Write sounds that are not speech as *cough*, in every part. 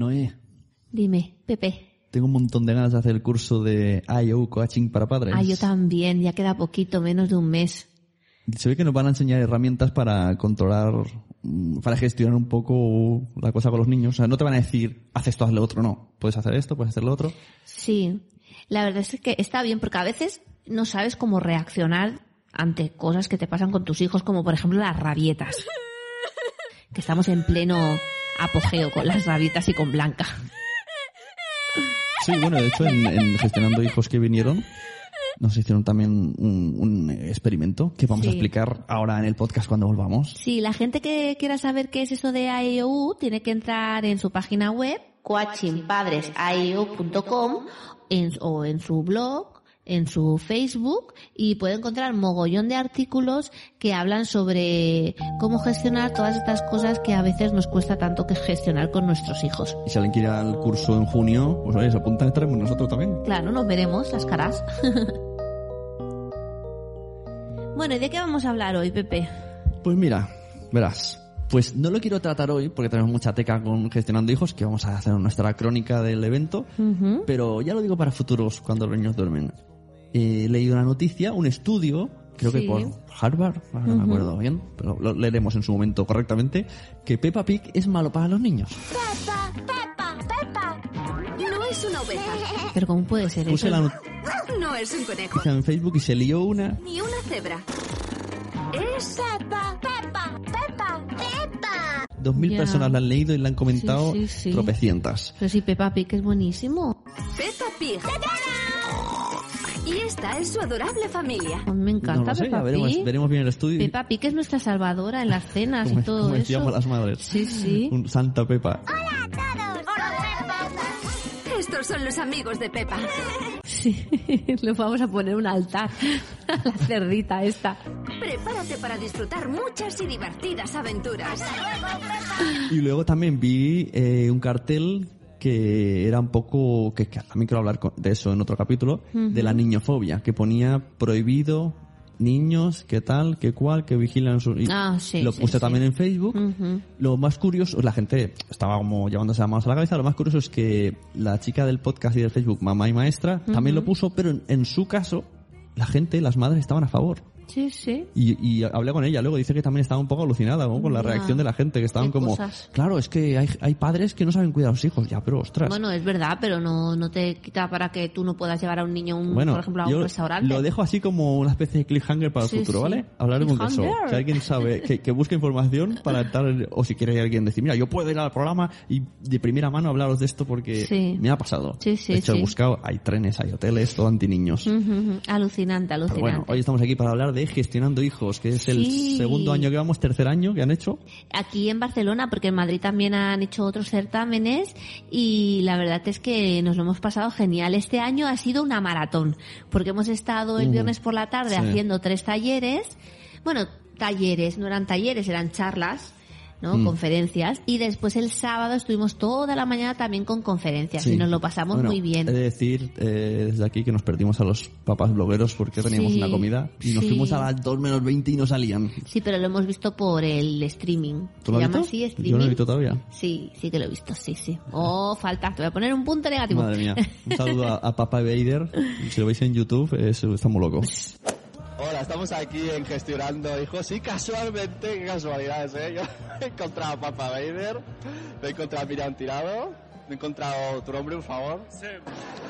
Noé, Dime, Pepe. tengo un montón de ganas de hacer el curso de IO Coaching para padres. Ah, yo también, ya queda poquito, menos de un mes. Se ve que nos van a enseñar herramientas para controlar, mm, para gestionar un poco la cosa con los niños. O sea, no te van a decir, haz esto, haz lo otro, no. Puedes hacer esto, puedes hacer lo otro. Sí, la verdad es que está bien porque a veces no sabes cómo reaccionar ante cosas que te pasan con tus hijos, como por ejemplo las rabietas. Que estamos en pleno apogeo con las rabietas y con Blanca. Sí, bueno, de hecho, en, en Gestionando Hijos que vinieron, nos hicieron también un, un experimento que vamos a explicar ahora en el podcast cuando volvamos. Sí, la gente que quiera saber qué es eso de AIOU tiene que entrar en su página web, coachingpadresaiou.com, en, o en su blog, en su Facebook, y puede encontrar mogollón de artículos que hablan sobre cómo gestionar todas estas cosas que a veces nos cuesta tanto que gestionar con nuestros hijos. Y si alguien quiere ir al curso en junio, pues oye, se apuntan, estaremos nosotros también. Claro, nos veremos las caras. *laughs* bueno, ¿y de qué vamos a hablar hoy, Pepe? Pues mira, verás. Pues no lo quiero tratar hoy porque tenemos mucha teca con Gestionando Hijos, que vamos a hacer nuestra crónica del evento, pero ya lo digo para futuros cuando los niños duermen. He leído una noticia, un estudio, creo que por Harvard, ahora no me acuerdo bien, pero lo leeremos en su momento correctamente, que Peppa Pig es malo para los niños. Pepa, Pepa, Pepa. No es una oveja, *laughs* Pero ¿cómo puede ser Puse eso? la no es un conejo, noticia en Facebook y se lió una. ni una cebra. Es Pepa, Pepa, Pepa, Pepa. Dos mil personas la han leído y la han comentado Sí, sí, sí. tropecientas. Pero sí, Peppa Pig es buenísimo. Peppa Pig. Y esta es su adorable familia. Me encanta no lo sé, Peppa ya veremos, Pig. veremos bien el estudio. Peppa Pig es nuestra salvadora en las cenas como, y todo como eso. las madres. Sí, sí. Un Santa Pepa. Hola a todos. Hola, Pepa. Estos son los amigos de Peppa. Sí, *laughs* le vamos a poner un altar a la cerdita esta. Prepárate para disfrutar muchas y divertidas aventuras. Y luego también vi eh, un cartel que era un poco, que, que también quiero hablar de eso en otro capítulo, de la niñofobia, que ponía prohibido niños, qué tal, qué cual, que vigilan su... Ah, sí, Lo puse sí. también en Facebook. Lo más curioso, la gente estaba como llevándose las manos a la cabeza, lo más curioso es que la chica del podcast y del Facebook, Mamá y Maestra, también lo puso, pero en, en su caso, la gente, las madres estaban a favor. Sí, sí. Y, y hablé con ella, luego dice que también estaba un poco alucinada ¿no? con la reacción de la gente, que estaban como, cosas. claro, es que hay, hay padres que no saben cuidar a los hijos, ya, pero ostras. Bueno, es verdad, pero no, no te quita para que tú no puedas llevar a un niño, un- Bueno, por ejemplo, a yo un restaurante. lo dejo así como una especie de cliffhanger para Sí, el futuro, sí. ¿vale? Hablaremos de eso. Si alguien sabe, que, que busque información para *laughs* estar, o si quiere alguien decir, mira, yo puedo ir al programa y de primera mano hablaros de esto porque Sí. me ha pasado. Sí, sí, de hecho, sí. he buscado, hay trenes, hay hoteles, todo anti niños. Ujú, *laughs* ujú. Alucinante, Pero alucinante. bueno, hoy estamos aquí para hablar de gestionando hijos, que es el segundo año que vamos, tercer año que han hecho. aquí en Barcelona, porque en Madrid también han hecho otros certámenes y la verdad es que nos lo hemos pasado genial. Este año ha sido una maratón, porque hemos estado el viernes por la tarde Sí. haciendo tres talleres, bueno, talleres, no eran talleres, eran charlas. ¿No? Mm. Conferencias. Y después el sábado estuvimos toda la mañana también con conferencias Sí. y nos lo pasamos Bueno, muy bien. He de decir eh, desde aquí que nos perdimos a los papás blogueros porque teníamos Sí, una comida y nos sí. fuimos a las 2 menos 20 y no salían. Sí, pero lo hemos visto por el streaming. ¿Tú ¿Se lo has visto? así, Yo streaming? no lo he visto todavía. Sí, sí que lo he visto, sí, sí. Oh, falta. Te voy a poner un punto negativo. Madre mía. Un saludo a, a Papá Vader. Si lo veis en YouTube, es, está muy loco. *laughs* Hola, estamos aquí en Gestionando Hijos y casualmente, qué casualidades, ¿eh? Yo *laughs* he encontrado a Papa Vader, me he encontrado a Miriam Tirado, me he encontrado tu nombre, por favor. Sí,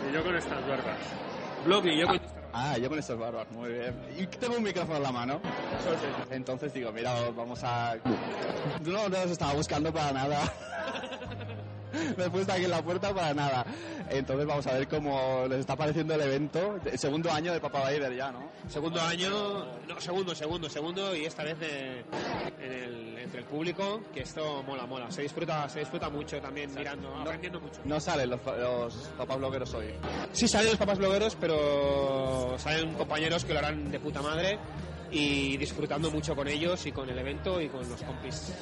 y yo con estas barbas. Blog y yo con... Ah, yo con estas barbas, muy bien. Y tengo un micrófono en la mano. Entonces digo, mira, vamos a... No, no os estaba buscando para nada. *laughs* *laughs* Me he puesto aquí en la puerta para nada. Entonces vamos a ver cómo les está pareciendo el evento. El segundo año de Papa Vader ya, ¿no? Segundo año, no, segundo, segundo, segundo y esta vez de- en el- entre el público, que esto mola, mola. Se disfruta, se disfruta mucho también mirando, aprendiendo mucho. No salen los, los papás blogueros hoy. Sí salen los papás blogueros, pero salen compañeros que lo harán de puta madre y disfrutando mucho con ellos y con el evento y con los compis.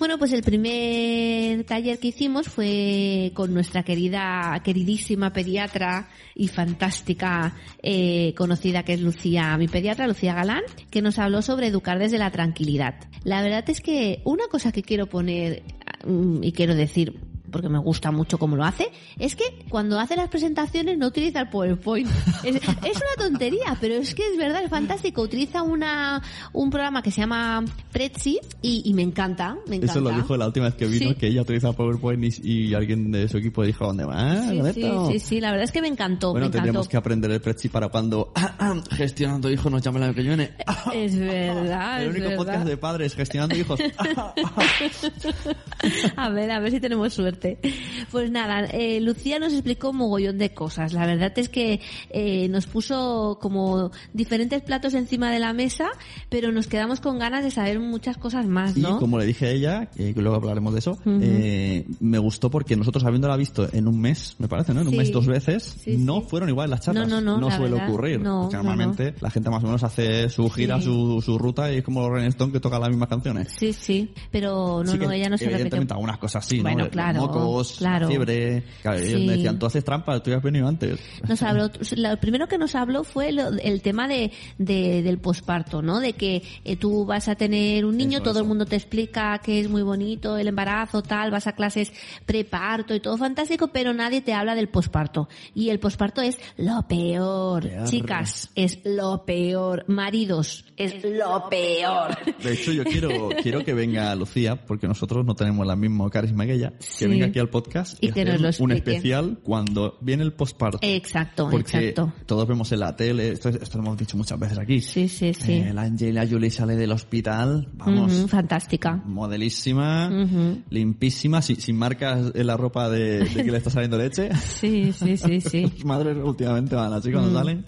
Bueno, pues el primer taller que hicimos fue con nuestra querida, queridísima pediatra y fantástica eh, conocida que es Lucía, mi pediatra Lucía Galán, que nos habló sobre educar desde la tranquilidad. La verdad es que una cosa que quiero poner mm, y quiero decir porque me gusta mucho cómo lo hace, es que cuando hace las presentaciones no utiliza el PowerPoint. *laughs* Es, es una tontería, pero es que es verdad, es fantástico. Utiliza una, un programa que se llama Prezi y, y me encanta, me encanta. Eso lo dijo la última vez que vino, Sí. que ella utiliza PowerPoint y, y alguien de su equipo dijo, ¿dónde vas, Sí, sí, Roberto?". sí, sí, la verdad es que me encantó, Bueno, me encantó. tendríamos que aprender el Prezi para cuando *laughs* *coughs* gestionando hijos nos llame la que viene. *laughs* Es verdad, el es único verdad. podcast de padres gestionando hijos. A ver, a ver si tenemos suerte. Pues nada, eh, Lucía nos explicó un mogollón de cosas. La verdad es que eh, nos puso como diferentes platos encima de la mesa, pero nos quedamos con ganas de saber muchas cosas más, Y ¿no? como le dije a ella, que luego hablaremos de eso, eh, me gustó porque nosotros habiéndola visto en un mes, me parece, ¿no? En un mes dos veces, Sí, no sí. fueron igual las charlas. No, no, no, la suele verdad, ocurrir. no, porque no, normalmente la gente más o menos hace su gira, su, su ruta y es como Rolling Stone que tocan las mismas canciones. Sí, sí, pero no, no, ella no se. Evidentemente algunas cosas sí, ¿no? Bueno, Los claro, mocos, claro. la fiebre. Claro, ellos Sí. me decían, tú haces trampa, tú ya has venido antes. Nos habló, *laughs* lo primero que nos habló fue lo- el tema de, de- del posparto, ¿no? De que eh, tú vas a tener un niño, Eso, todo eso. el mundo te explica que es muy bonito el embarazo, tal, vas a clases preparto y todo fantástico, pero nadie te habla del posparto. Y el posparto es lo peor. Peor. Chicas, es lo peor. Maridos, es lo peor. De hecho, yo quiero, quiero que venga Lucía, porque nosotros no tenemos la misma carisma que ella, Sí. que venga aquí al podcast Y que hacer nos lo un especial cuando viene el posparto. Exacto, Porque exacto. todos vemos en la tele, esto, esto lo hemos dicho muchas veces aquí. Sí, sí, sí. Eh, la Angelina Jolie sale del hospital, vamos, Ujú, fantástica. modelísima, Ujú. limpísima, sin, sin marcas en la ropa de, de que le está saliendo leche. *laughs* Sí, sí, sí, sí. *laughs* Las madres últimamente van así cuando Mm. salen.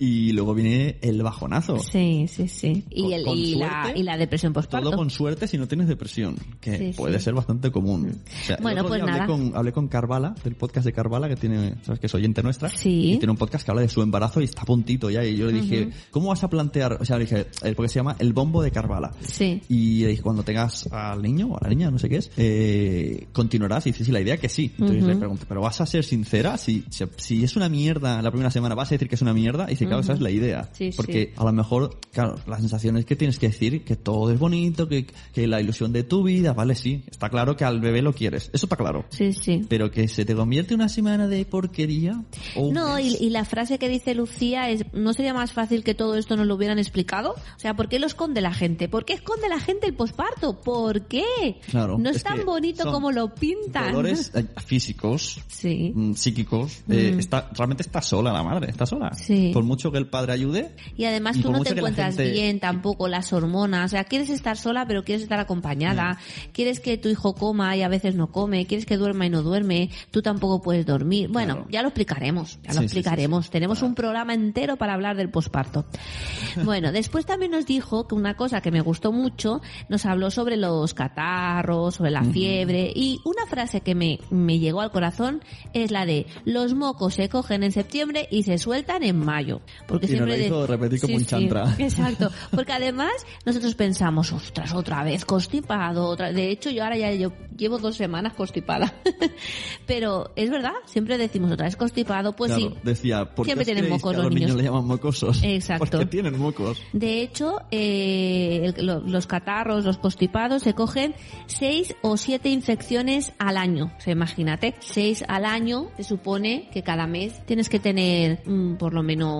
Y luego viene el bajonazo. Sí, sí, sí. Y, Con- el, con y, la, y la depresión postparto. Todo con suerte si no tienes depresión, que Sí, puede sí. ser bastante común. O sea, el Bueno, pues nada. Hablé con, hablé con Carvala, del podcast de Carvala, que tiene, sabes que es oyente nuestra. Sí. Y tiene un podcast que habla de su embarazo y está puntito ya. Y yo le dije, ¿cómo vas a plantear? O sea, le dije, eh, porque se llama El Bombo de Carvala. Sí. Y le dije, cuando tengas al niño o a la niña, no sé qué es, eh, continuarás. Y dice, sí, la idea que sí. Entonces le pregunté, ¿pero vas a ser sincera? Si, si, si es una mierda la primera semana, ¿vas a decir que es una mierda? Y dice, claro, esa es la idea. Sí, Porque a lo mejor, claro, la sensación es que tienes que decir que todo es bonito, que, que la ilusión de tu vida, vale, sí. Está claro que al bebé lo quieres. Eso está claro. Sí, sí. Pero que se te convierte una semana de porquería. No, y, y la frase que dice Lucía es, ¿no sería más fácil que todo esto nos lo hubieran explicado? O sea, ¿por qué lo esconde la gente? ¿Por qué esconde la gente el posparto? ¿Por qué? Claro, No es, tan bonito como lo pintan. Dolores eh, físicos, Sí. mm, psíquicos, eh, está, realmente está sola la madre, está sola. Sí. Por mucho que el padre ayude. Y además tú no te encuentras gente- bien tampoco las hormonas. O sea, quieres estar sola pero quieres estar acompañada. Mm. Quieres que tu hijo coma y a veces no come. Quieres que duerma y no duerme. Tú tampoco puedes dormir. Bueno, Claro. ya lo explicaremos. Ya lo sí, explicaremos. sí, sí. Tenemos un programa entero para hablar del posparto. *laughs* bueno, después también nos dijo que una cosa que me gustó mucho, nos habló sobre los catarros, sobre la fiebre y una frase que me, me llegó al corazón es la de los mocos se cogen en septiembre y se sueltan en mayo. Porque Y nos siempre la hizo de- repetir como Sí, un sí, chantra. *laughs* Exacto, porque además nosotros pensamos, ostras, otra vez constipado, otra... de hecho yo ahora ya yo llevo dos semanas constipada, *laughs* pero es verdad, siempre decimos otra vez constipado, pues claro, sí. decía, ¿por qué Siempre tienen mocos que los los niños niños? le llaman mocosos? *laughs* Exacto. Porque tienen mocos. De hecho, eh, lo- los catarros, los constipados se cogen seis o siete infecciones al año. O sea, imagínate, seis al año, se supone que cada mes tienes que tener mm, por lo menos,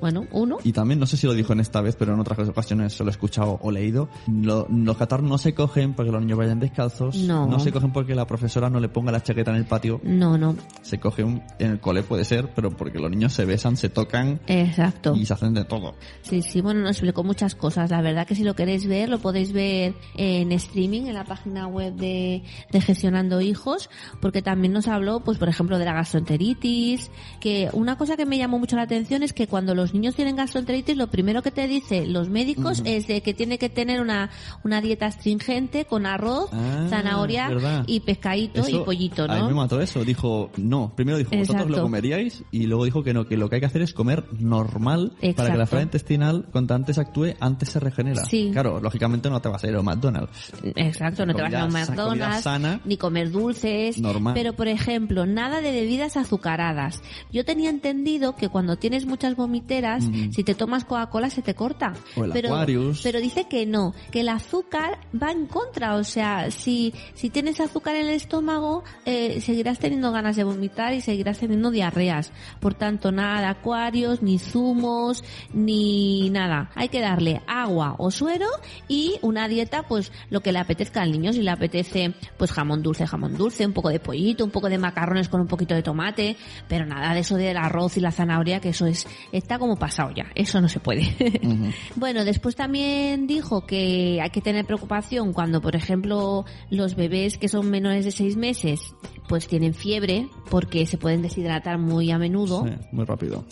bueno, uno. Y también, no sé si lo dijo en esta vez, pero en otras ocasiones se lo he escuchado o leído, lo- los catarros no se cogen porque los niños vayan descalzos, No. se cogen porque la profesora no le ponga la chaqueta en el patio, No, no, se coge un, en el cole puede ser, pero porque los niños se besan, se tocan exacto. y se hacen de todo. Sí, sí, bueno, nos explicó muchas cosas. La verdad que si lo queréis ver, lo podéis ver en streaming, en la página web de, de Gestionando Hijos, porque también nos habló, pues, por ejemplo, de la gastroenteritis, que una cosa que me llamó mucho la atención es que cuando los niños tienen gastroenteritis, lo primero que te dicen los médicos es de que tiene que tener una, una dieta astringente con arroz, Ah. zanahoria verdad. y pescadito y pollito, A mí me ¿no? mató eso. Dijo, no. Primero dijo, vosotros Exacto. lo comeríais. Y luego dijo que no, que lo que hay que hacer es comer normal para que la flora intestinal, cuanto antes actúe, antes se regenera. Sí. Claro, lógicamente no te vas a ir a un McDonald's. Exacto, no te vas a un sa- comida McDonald's, sana. ni comer dulces. Normal. Pero, por ejemplo, nada de bebidas azucaradas. Yo tenía entendido que cuando tienes muchas vomiteras, si te tomas Coca-Cola se te corta. O el pero, Aquarius. pero dice que no, que el azúcar va en contra. O sea, si, si tienes azúcar en el estómago, eh, seguirás teniendo ganas de vomitar y seguirás teniendo diarreas. Por tanto, nada de acuarios, ni zumos, ni nada. Hay que darle agua o suero y una dieta, pues lo que le apetezca al niño. Si le apetece, pues jamón dulce, jamón dulce, un poco de pollito, un poco de macarrones con un poquito de tomate, pero nada de eso del arroz y la zanahoria, que eso es, está como pasado ya. Eso no se puede. *laughs* Bueno, después también dijo que hay que tener preocupación cuando, por ejemplo, los bebés que son menores de seis meses, pues tienen fiebre, porque se pueden deshidratar muy a menudo. Sí, muy rápido.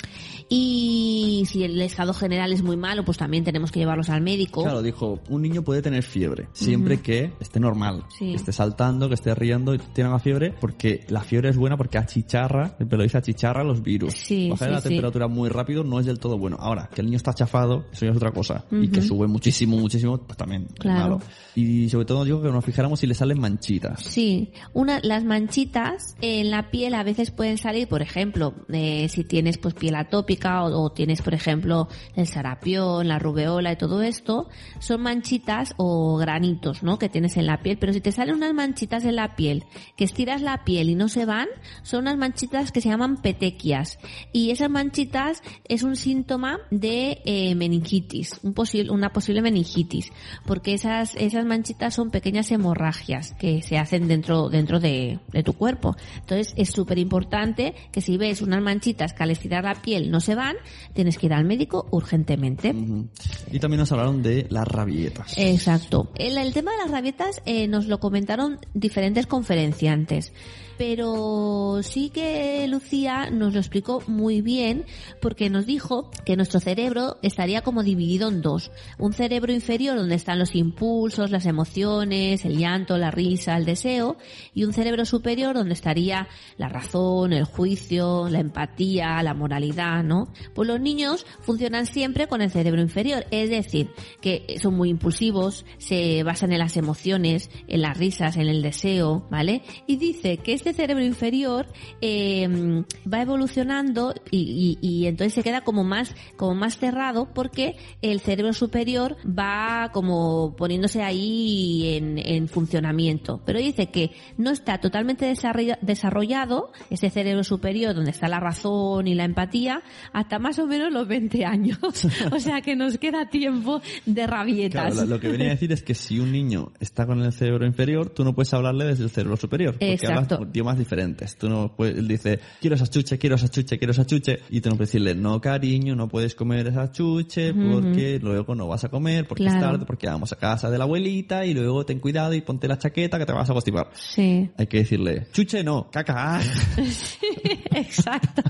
Y si el estado general es muy malo, pues también tenemos que llevarlos al médico. Claro, dijo, un niño puede tener fiebre, siempre que esté normal, Sí. que esté saltando, que esté riendo y tenga la fiebre, porque la fiebre es buena porque achicharra, el pelo dice achicharra los virus. Sí, Bajar sí, la temperatura muy rápido no es del todo bueno. Ahora, que el niño está chafado, eso ya es otra cosa. Y que sube muchísimo, muchísimo, pues también Claro. malo. Y sobre todo digo que nos fijáramos si le salen manchitas. Sí, una, las manchitas en la piel a veces pueden salir, por ejemplo, eh, si tienes pues piel atópica o, tienes, por ejemplo, el sarapión, la rubeola y todo esto, son manchitas o granitos, ¿no? Que tienes en la piel, pero si te salen unas manchitas en la piel, que estiras la piel y no se van, son unas manchitas que se llaman petequias. Y esas manchitas es un síntoma de eh, meningitis, una posible meningitis, porque esas, esas manchitas son pequeñas hemorragias que se hacen dentro, dentro de, de tu cuerpo. Entonces es súper importante que si ves unas manchitas que al estirar la piel no se van, tienes que ir al médico urgentemente. Y también nos hablaron de las rabietas. Exacto. El, el tema de las rabietas eh, nos lo comentaron diferentes conferenciantes, pero sí que Lucía nos lo explicó muy bien porque nos dijo que nuestro cerebro estaría como dividido en dos. Un cerebro inferior donde están los impulsos, las emociones, el llanto, la risa, el deseo, y un cerebro superior donde estaría la razón, el juicio, la empatía, la moralidad, ¿no? Pues los niños funcionan siempre con el cerebro inferior, es decir, que son muy impulsivos, se basan en las emociones, en las risas, en el deseo, ¿vale? Y dice que este cerebro inferior eh, va evolucionando y, y- y entonces se queda como más, como más cerrado porque el cerebro superior va como poniéndose ahí en, en funcionamiento. Pero dice que no está totalmente desarrolla- desarrollado ese cerebro superior donde está la razón y la empatía hasta más o menos los 20 años. *laughs* o sea que nos queda tiempo de rabietas. Claro, lo, lo que venía a decir es que si un niño está con el cerebro inferior, tú no puedes hablarle desde el cerebro superior. Porque Exacto. hablas idiomas diferentes. Tú no puedes, él dice, quiero esa chuche, quiero esa chuche, quiero esa chuche. Y tú no puedes decirle, no cariño, no puedes comer esa chuche porque luego no vas a comer, porque es tarde, porque vamos a casa de la abuelita y luego ten cuidado y ponte la chaqueta que te vas a constipar. Sí. Hay que decirle, chuche no, caca, *laughs* exacto,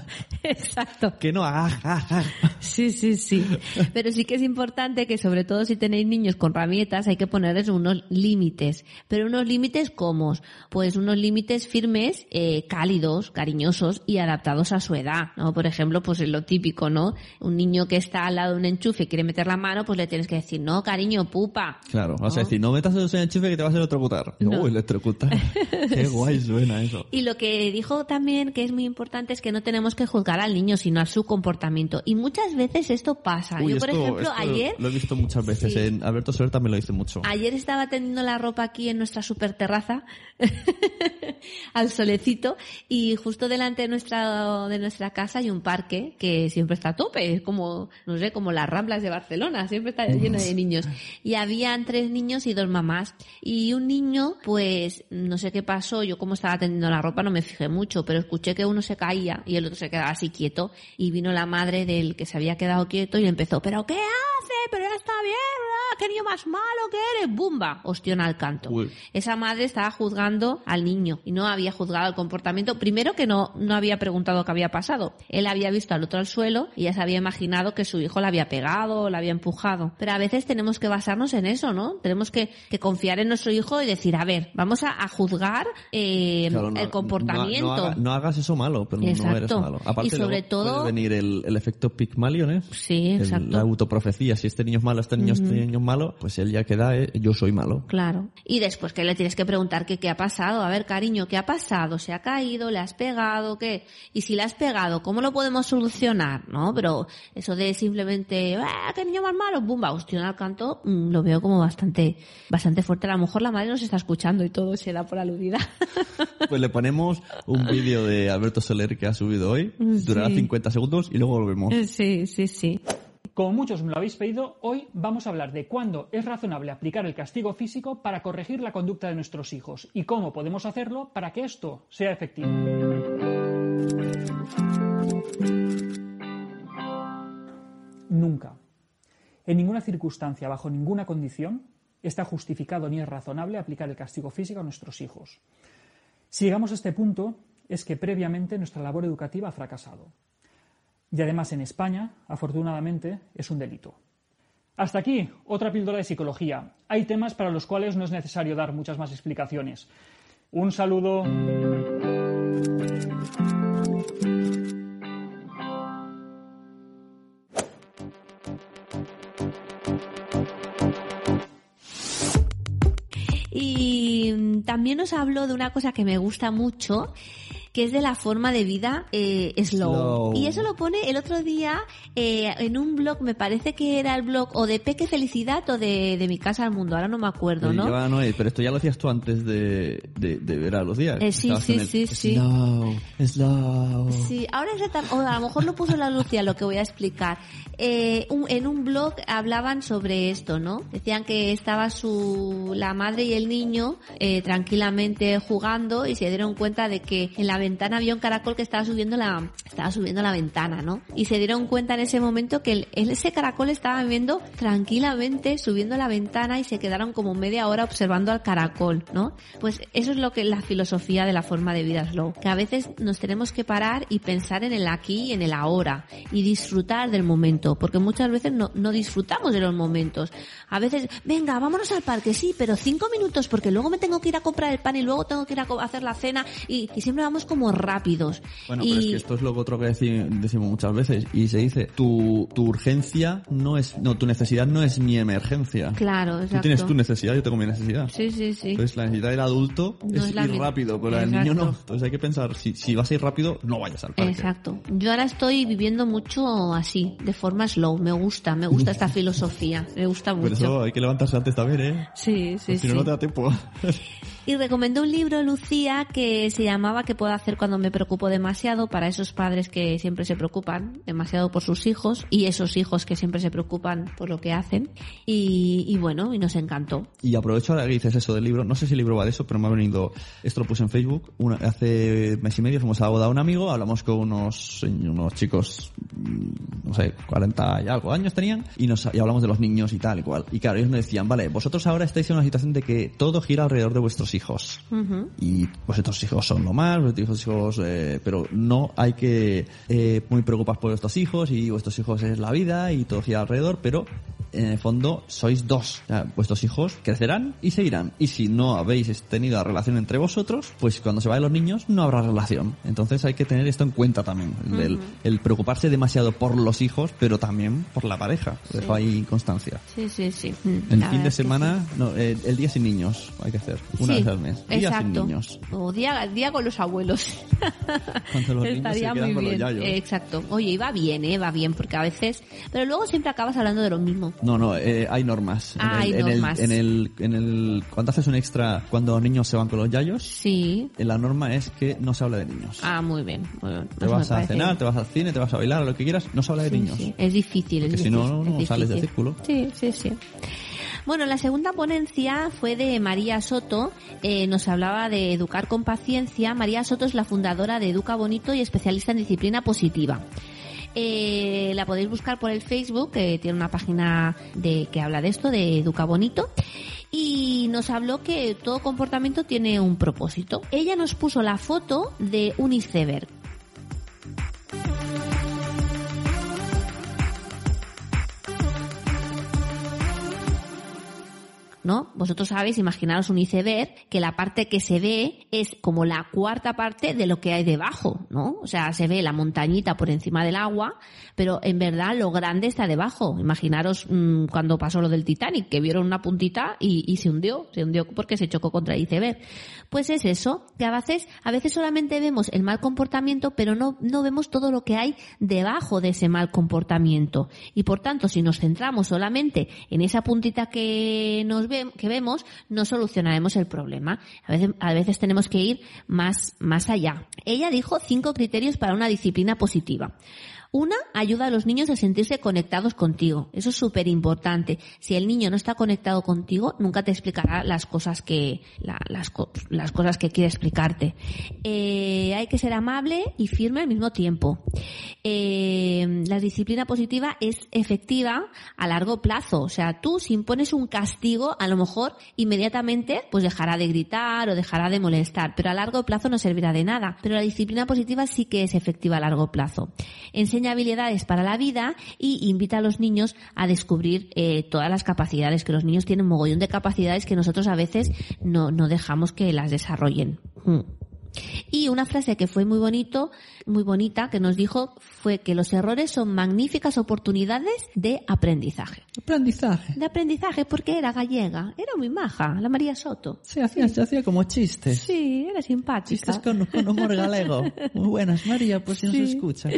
exacto. que no, ah, ah, ah. Sí, sí, sí. Pero sí que es importante que sobre todo si tenéis niños con rabietas hay que ponerles unos límites. Pero unos límites como, pues unos límites firmes, eh, cálidos, cariñosos y adaptados a su edad, ¿no? Por ejemplo, pues es lo típico, ¿no? Un niño que está al lado de un enchufe y quiere meter la mano, pues le tienes que decir, no, cariño, pupa. Claro, vas a ¿No? decir, no metas el enchufe que te vas a electrocutar. No. Uy, electrocutar. *laughs* Qué guay suena eso. Y lo que dijo también que es muy importante es que no tenemos que juzgar al niño, sino a su comportamiento. Y muchas veces esto pasa. Uy, Yo, por esto- ejemplo, esto ayer Lo he visto muchas veces. Sí. En Alberto Soler también lo dice mucho. Ayer estaba tendiendo la ropa aquí en nuestra super terraza *laughs* al solecito y justo delante de nuestra de nuestra casa hay un parque que siempre está a tope, es como no sé, como las Ramblas de Barcelona, siempre está lleno de niños. Y habían tres niños y dos mamás y un niño, pues no sé qué pasó, yo como estaba tendiendo la ropa no me fijé mucho, pero escuché que uno se caía y el otro se quedaba así quieto y vino la madre del que se había quedado quieto y le empezó, "¿Pero qué hace? Pero ya está bien, ¿verdad? ¿Qué niño más malo que eres?" Bumba, ostión al canto. Uy. Esa madre estaba juzgando al niño. y no había juzgado el comportamiento. Primero que no, no había preguntado qué había pasado. Él había visto al otro al suelo y ya se había imaginado que su hijo la había pegado o la había empujado. Pero a veces tenemos que basarnos en eso, ¿no? Tenemos que, que confiar en nuestro hijo y decir, a ver, vamos a, a juzgar eh, Claro, no- el comportamiento. No, no haga- no hagas eso malo, pero no eres Exacto. malo. Aparte, Y sobre luego todo- puede venir el, el efecto Pygmalion, ¿eh? Sí, El- exacto. la autoprofecía. Si este niño es malo, este niño, este niño es malo, pues él ya queda, ¿eh? yo soy malo. Claro. Y después que le tienes que preguntar que qué ha pasado. A ver, cariño, ¿qué ha pasado? ¿Se ha caído? ¿Le has pegado? ¿Qué? Y si le has pegado, ¿cómo lo podemos solucionar? ¿No? Pero eso de simplemente, ¡ah, qué niño más malo! ¡Bumba! Hostión al canto, mm, lo veo como bastante, bastante fuerte. A lo mejor la madre nos está escuchando y todo se da por aludida. *laughs* Pues le ponemos un vídeo de Alberto Soler que ha subido hoy, durará Sí. 50 segundos y luego volvemos. sí, sí, sí. Como muchos me lo habéis pedido, hoy vamos a hablar de cuándo es razonable aplicar el castigo físico para corregir la conducta de nuestros hijos y cómo podemos hacerlo para que esto sea efectivo. Nunca, en ninguna circunstancia, bajo ninguna condición, está justificado ni es razonable aplicar el castigo físico a nuestros hijos. Si llegamos a este punto, es que previamente nuestra labor educativa ha fracasado. Y además en España, afortunadamente, es un delito. Hasta aquí, otra píldora de psicología. Hay temas para los cuales no es necesario dar muchas más explicaciones. Un saludo. Y mm, también nos habló de una cosa que me gusta mucho, que es de la forma de vida eh, slow. Slow. Y eso lo pone el otro día eh, en un blog, me parece que era el blog o de Peque Felicidad o de, de Mi Casa al Mundo, ahora no me acuerdo, ¿no? lleva pero esto ya lo hacías tú antes de, de, de ver a los días. Eh, sí, sí, el sí, sí. Slow, slow. Sí, ahora exactamente, o a lo mejor lo puso la Lucia lo que voy a explicar. Eh, un- en un blog hablaban sobre esto, ¿no? Decían que estaba su la madre y el niño eh, tranquilamente jugando y se dieron cuenta de que en la ventana había un caracol que estaba subiendo la estaba subiendo la ventana, ¿no? Y se dieron cuenta en ese momento que el- ese caracol estaba viendo tranquilamente subiendo la ventana y se quedaron como media hora observando al caracol, ¿no? Pues eso es lo que la filosofía de la forma de vida slow, que a veces nos tenemos que parar y pensar en el aquí y en el ahora y disfrutar del momento, porque muchas veces no, no disfrutamos de los momentos. A veces, venga, vámonos al parque, sí, pero cinco minutos porque luego me tengo que ir a comprar el pan y luego tengo que ir a hacer la cena y, y siempre vamos como rápidos. Bueno, y, pero es que esto es lo otro que deci- decimos muchas veces y se dice, tu, tu urgencia no es, no, tu necesidad no es mi emergencia. Claro, Tú exacto. tienes tu necesidad, yo tengo mi necesidad. Sí, sí, sí. Entonces la necesidad del adulto No es, es la ir rápido, pero la del niño no. Entonces hay que pensar, si, si vas a ir rápido, no vayas al parque. Exacto. Yo ahora estoy viviendo mucho así, de forma slow. Me gusta, me gusta esta *laughs* filosofía. Me gusta Por mucho. eso hay que levantarse antes también, ¿eh? Sí, sí, si no, sí. no te da tiempo. *laughs* Y recomendó un libro, Lucía, que se llamaba ¿Qué puedo hacer cuando me preocupo demasiado? Para esos padres que siempre se preocupan demasiado por sus hijos y esos hijos que siempre se preocupan por lo que hacen. Y, bueno, y nos encantó. Y aprovecho ahora que dices eso del libro. No sé si el libro va de eso, pero me ha venido. Esto lo puse en Facebook. Hace mes y medio fuimos a boda de un amigo. Hablamos con unos, unos chicos, mm, no sé, 40 y algo años tenían. Y, nos, y hablamos de los niños y tal y cual. Y claro, ellos nos decían, vale, vosotros ahora estáis en una situación de que todo gira alrededor de vuestros hijos. Ujú. Y vuestros hijos son lo más, vuestros hijos, eh, pero no hay que eh, muy preocupados por vuestros hijos y vuestros hijos es la vida y todo gira alrededor, pero en el fondo sois dos. O sea, vuestros hijos crecerán y seguirán. Y si no habéis tenido la relación entre vosotros, pues cuando se vayan los niños no habrá relación. Entonces hay que tener esto en cuenta también. el- el, el preocuparse demasiado por los hijos, pero también por la pareja. Dejo ahí constancia. Sí, sí, sí. Mm, El fin de semana, no, el, el día sin niños hay que hacer. Una Sí, vez al mes. Día exacto. sin niños. O día, día con los abuelos. *laughs* Cuando los niños se Estaría quedan muy con los bien. yayos. Eh, Exacto. Oye, iba bien, eh, va bien, porque a veces... Pero luego siempre acabas hablando de lo mismo. No, no, eh, hay normas. Ah, hay en el, normas. En el, en el, cuando haces un extra, cuando los niños se van con los yayos, Sí. eh, la norma es que no se habla de niños. Ah, muy bien. muy bien. te vas a cenar, bien. te vas al cine, te vas a bailar, lo que quieras, no se habla de Sí, niños. sí. Es difícil, es si no, no es sales del círculo. Sí, sí, sí. Bueno, la segunda ponencia fue de María Soto. Eh, nos hablaba de educar con paciencia. María Soto es la fundadora de Educa Bonito y especialista en disciplina positiva. Eh, la podéis buscar por el Facebook, que tiene una página de que habla de esto, de Educa Bonito. y nos habló que todo comportamiento tiene un propósito. Ella nos puso la foto de un iceberg. ¿No? Vosotros sabéis, imaginaros un iceberg, que la parte que se ve es como la cuarta parte de lo que hay debajo, ¿no? O sea, se ve la montañita por encima del agua, pero en verdad lo grande está debajo. Imaginaros mmm, cuando pasó lo del Titanic, que vieron una puntita y, y, se hundió, se hundió porque se chocó contra el iceberg. Pues es eso, que a veces, a veces solamente vemos el mal comportamiento, pero no, no vemos todo lo que hay debajo de ese mal comportamiento. Y por tanto, si nos centramos solamente en esa puntita que nos ve, que vemos, no solucionaremos el problema. A veces, a veces tenemos que ir más, más allá. Ella dijo cinco criterios para una disciplina positiva. Una, ayuda a los niños a sentirse conectados contigo. Eso es súper importante. Si el niño no está conectado contigo, nunca te explicará las cosas que, la, las, las, cosas que quiere explicarte. Eh, hay que ser amable y firme al mismo tiempo. Eh, la disciplina positiva es efectiva a largo plazo. O sea, tú si impones un castigo, a lo mejor inmediatamente pues dejará de gritar o dejará de molestar, pero a largo plazo no servirá de nada. Pero la disciplina positiva sí que es efectiva a largo plazo. Enseña habilidades para la vida y invita a los niños a descubrir eh, todas las capacidades, que los niños tienen un mogollón de capacidades que nosotros a veces no, no dejamos que las desarrollen. Hmm. Y una frase que fue muy bonito, muy bonita, que nos dijo fue que los errores son magníficas oportunidades de aprendizaje. Aprendizaje. De aprendizaje, porque era gallega, era muy maja, la María Soto. Sí, hacía, sí. hacía como chistes. Sí, era simpática. Chistes con, con humor galego. Muy buenas, María, pues si Sí. nos escucha.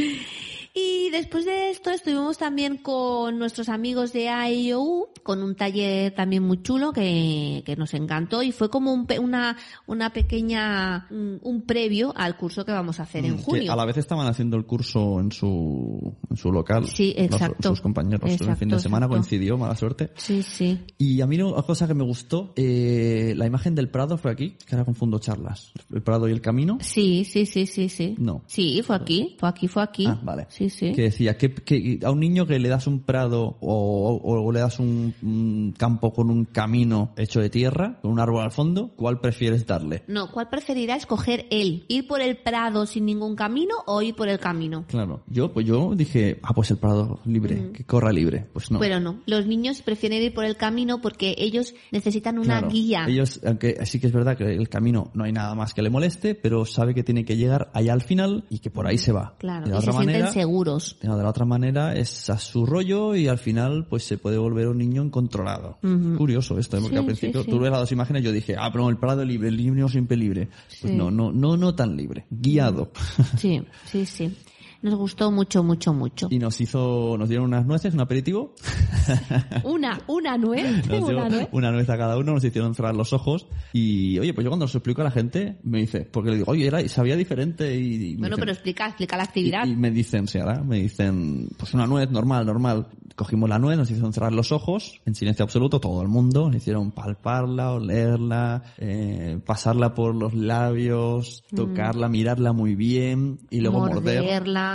Y después de esto estuvimos también con nuestros amigos de AIOU, con un taller también muy chulo que, que nos encantó y fue como un una, una pequeña, un, un previo al curso que vamos a hacer en Que junio. a la vez estaban haciendo el curso en su, en su local. Sí, los- exacto. sus compañeros. el fin Exacto, de semana exacto. coincidió, mala suerte. Sí, sí. Y a mí una cosa que me gustó, eh, la imagen del Prado fue aquí, que ahora confundo charlas. El Prado y el camino. Sí, sí, sí, sí, sí. No. Sí, fue aquí, fue aquí, fue aquí. Ah, vale. Sí, sí. Que decía que, que a un niño que le das un prado o, o- o le das un, un campo con un camino hecho de tierra, con un árbol al fondo, ¿cuál prefieres darle? No, ¿cuál preferirá escoger él? ¿Ir por el prado sin ningún camino o ir por el camino? Claro. Yo, pues yo dije, ah, pues el prado libre, que corra libre. Pues no. Pero no, los niños prefieren ir por el camino porque ellos necesitan una Claro. guía. Ellos, aunque sí que es verdad que el camino no hay nada más que le moleste, pero sabe que tiene que llegar allá al final y que por ahí se va. Claro, de y se otra sienten manera, seguros. de la otra manera es a su rollo y al final pues se puede volver un niño incontrolado. Curioso esto, ¿eh? porque Sí, al principio sí, sí. tú ves las dos imágenes y yo dije, ah, pero el prado libre, el niño siempre libre. Pues no, no, no, no tan libre, guiado. Sí, sí, sí. Nos gustó mucho, mucho, mucho. y nos hizo, nos dieron unas nueces, un aperitivo. *laughs* Una, una nuez, Nos dio una nuez. una nuez a cada uno, nos hicieron cerrar los ojos y, oye, pues yo cuando se lo explico a la gente, me dice, porque le digo, oye, era, sabía diferente y... Bueno, dicen- pero explica, explica la actividad. Y, y me dicen, sí, ahora me dicen, pues una nuez normal, normal. Cogimos la nuez, nos hicieron cerrar los ojos, en silencio absoluto, todo el mundo. Nos hicieron palparla, olerla, eh, pasarla por los labios, tocarla, mirarla muy bien y luego morder.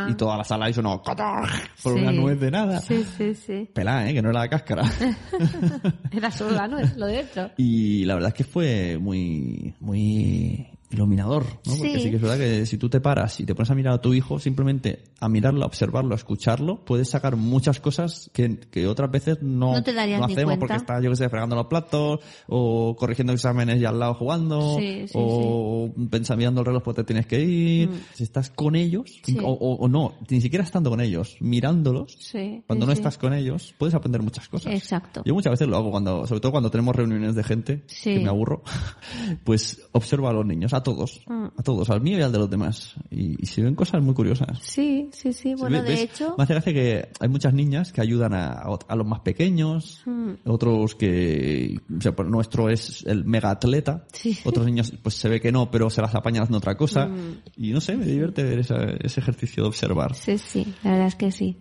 Y toda la sala hizo no, ¡cotor! por Sí. una nuez de nada. Sí, sí, sí. Pelá, ¿eh? Que no era la cáscara. *laughs* Era solo la nuez, lo de hecho. y la verdad es que fue muy, muy iluminador, ¿no? Porque Sí. sí que es verdad que si tú te paras y te pones a mirar a tu hijo, simplemente a mirarlo, a observarlo, a escucharlo, puedes sacar muchas cosas que, que otras veces no, No te darías no ni hacemos porque está, yo que sé, fregando los platos, o corrigiendo exámenes y al lado jugando, Sí, sí, o pensando mirando el reloj porque te tienes que ir. Si estás con ellos, Mm. O, o- o no, ni siquiera estando con ellos, mirándolos, cuando no estás con ellos, puedes aprender muchas cosas. Exacto. Yo muchas veces lo hago cuando, sobre todo cuando tenemos reuniones de gente, que me aburro, *laughs* pues observo a los niños, a todos, Mm. a todos, al mío y al de los demás. Y, y se ven cosas muy curiosas. Sí, sí, sí. Bueno, de ¿Ves? hecho, Me hace gracia que hay muchas niñas que ayudan a, a los más pequeños, Mm. otros que, o sea, pues nuestro es el mega atleta, Sí. otros niños pues se ve que no, pero se las apañan haciendo otra cosa. Mm. Y no sé, me divierte ver esa- ese ejercicio de observar. sí, sí, la verdad es que sí.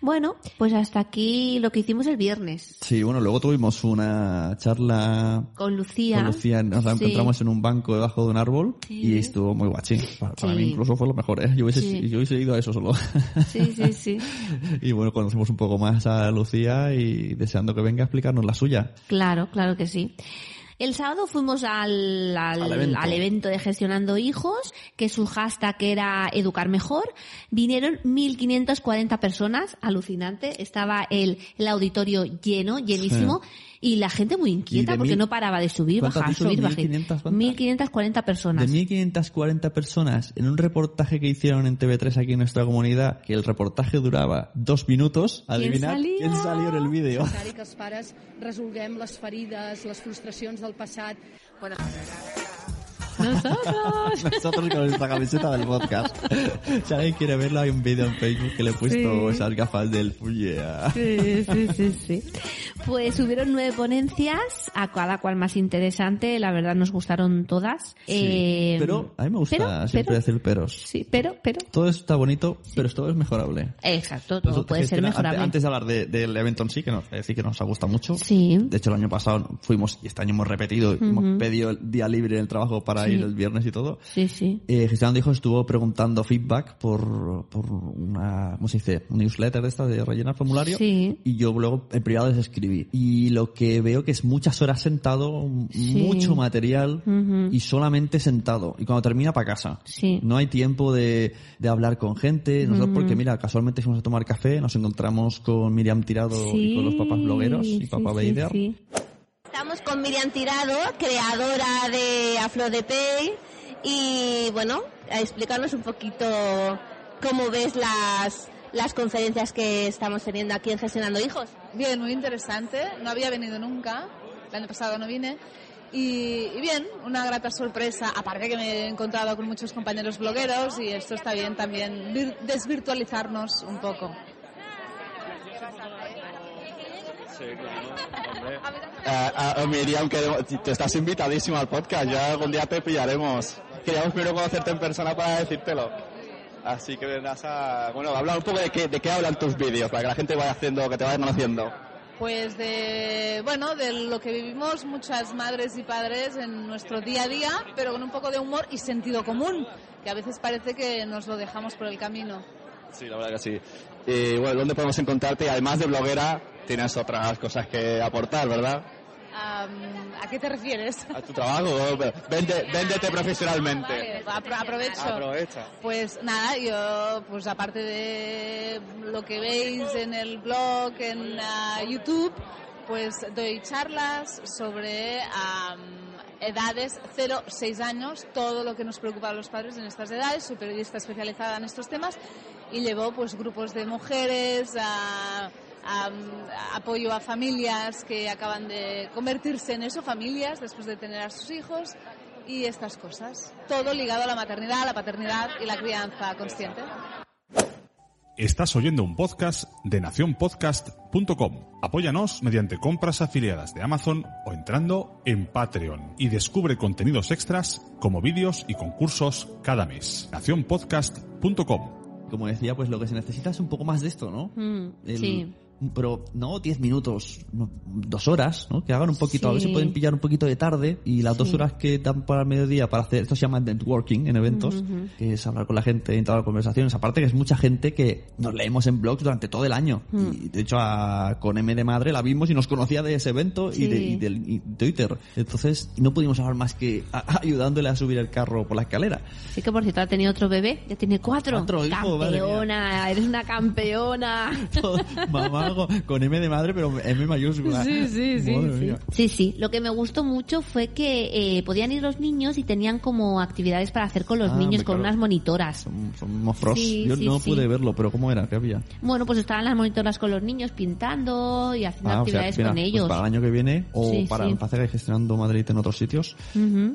Bueno, pues hasta aquí lo que hicimos el viernes Sí, bueno, luego tuvimos una charla con Lucía. con Lucía, nos la Sí. encontramos en un banco debajo de un árbol y estuvo muy guachi. Para, para Sí. mí incluso fue lo mejor, ¿eh? Yo hubiese, Sí. yo hubiese ido a eso solo. *laughs* Sí, sí, sí. y bueno, conocemos un poco más a Lucía y deseando que venga a explicarnos la suya. Claro, claro que sí. El sábado fuimos al, al, Al evento. al evento de Gestionando Hijos, que su hashtag era Educar Mejor. Vinieron 1.540 personas, alucinante. Estaba el, el auditorio lleno, llenísimo, y la gente muy ¿Y inquieta porque mil- no paraba de subir, ¿Cuánto bajar, dicho? subir, bajar. 1500 cuántas? 1.540 personas. De 1.540 personas en un reportaje que hicieron en TV3 aquí en nuestra comunidad, que el reportaje duraba dos minutos, adivinad quién salió en el vídeo. necessari que els pares resolguem les ferides, les frustracions del passat. Bueno, Nosotros. Nosotros con nuestra camiseta del podcast. Si alguien quiere verlo, hay un vídeo en Facebook que le he puesto Sí. esas gafas del Fullea. Sí, sí, sí, sí. Pues hubieron nueve ponencias, a cada cual más interesante, la verdad nos gustaron todas. Eh, pero a mí me gusta pero- siempre pero- decir peros. Sí, pero, pero. Todo está bonito, pero todo es mejorable. Exacto, todo Nosotros puede ser mejorable. Antes, de hablar de- del evento en sí, que nos, decir que nos ha gustado mucho. Sí. De hecho, el año pasado fuimos y este año hemos repetido, hemos pedido el día libre en el trabajo para Sí. ir el viernes y todo. Sí, sí. Eh, Gestionando Hijos estuvo preguntando feedback por, por una, ¿cómo se dice? Un newsletter de esta de rellenar formulario. Sí. Y yo luego en privado les escribí. Y lo que veo que es muchas horas sentado, Sí. mucho material Ujú. y solamente sentado. Y cuando termina para casa. Sí. No hay tiempo de, de hablar con gente. Nosotros porque mira, casualmente fuimos a tomar café, nos encontramos con Miriam Tirado y con los papás blogueros y sí, papá sí, Beider. Estamos con Miriam Tirado, creadora de Aflo de Pay. Y bueno, a explicarnos un poquito cómo ves las, las conferencias que estamos teniendo aquí en Gestionando Hijos. Bien, muy interesante. No había venido nunca. El año pasado no vine. Y, y bien, una grata sorpresa. Aparte que me he encontrado con muchos compañeros blogueros y esto está bien también vir- desvirtualizarnos un poco. Eh, eh, Miriam, que te estás invitadísimo al podcast, ya algún día te pillaremos. Queríamos primero conocerte en persona para decírtelo. Así que vendrás a... Bueno, hablar un poco de qué, de qué hablan tus vídeos, para que la gente vaya haciendo, que te vaya conociendo. Pues de, bueno, de lo que vivimos muchas madres y padres en nuestro día a día, pero con un poco de humor y sentido común, que a veces parece que nos lo dejamos por el camino. Sí, la verdad que sí. Y bueno, ¿dónde podemos encontrarte? Además de bloguera, tienes otras cosas que aportar, ¿verdad? ¿A qué te refieres? A tu trabajo, Vende, véndete profesionalmente. Vale, apro- aprovecho. Aprovecha. Pues nada, yo, pues aparte de lo que veis en el blog, en ah, YouTube, pues doy charlas sobre am, edades 0-6 años, todo lo que nos preocupa a los padres en estas edades, soy periodista especializada en estos temas y llevo pues grupos de mujeres, a, apoyo a familias que acaban de convertirse en eso, familias después de tener a sus hijos y estas cosas. Todo ligado a la maternidad, la paternidad y la crianza consciente. Estás oyendo un podcast de nacionpodcast.com. Apóyanos mediante compras afiliadas de Amazon o entrando en Patreon y descubre contenidos extras como vídeos y concursos cada mes. nacionpodcast.com. Como decía, pues lo que se necesita es un poco más de esto, ¿no? Mm, El- sí. Pero no 10 minutos, no, dos horas, ¿no? Que hagan un poquito, a ver si pueden pillar un poquito de tarde y las dos Sí. horas que dan para el mediodía para hacer, esto se llama networking en eventos, que es hablar con la gente, entrar conversaciones. Aparte que es mucha gente que nos leemos en blogs durante todo el año. Mm. Y de hecho a- con M de Madre la vimos y nos conocía de ese evento y, de, y del y Twitter. Entonces no pudimos hablar más que a- *laughs* ayudándole a subir el carro por la escalera. Sí que por cierto ha tenido otro bebé, ya tiene cuatro. Cuatro, hijo, campeona, eres una campeona. *laughs* Todo- mamá con- con M de Madre pero M mayúscula. Sí, sí, sí, sí. mía. Sí, sí. Lo que me gustó mucho fue que eh, podían ir los niños y tenían como actividades para hacer con los Ah, niños, con claro. unas monitoras. Son, son mofros. Sí, Yo sí, no sí. pude verlo, pero ¿cómo era? ¿Qué había? Bueno, pues estaban las monitoras con los niños pintando y haciendo Ah, o sea, actividades mira, con pues ellos. para el año que viene o Sí, para sí. empezar gestionando Madrid en otros sitios,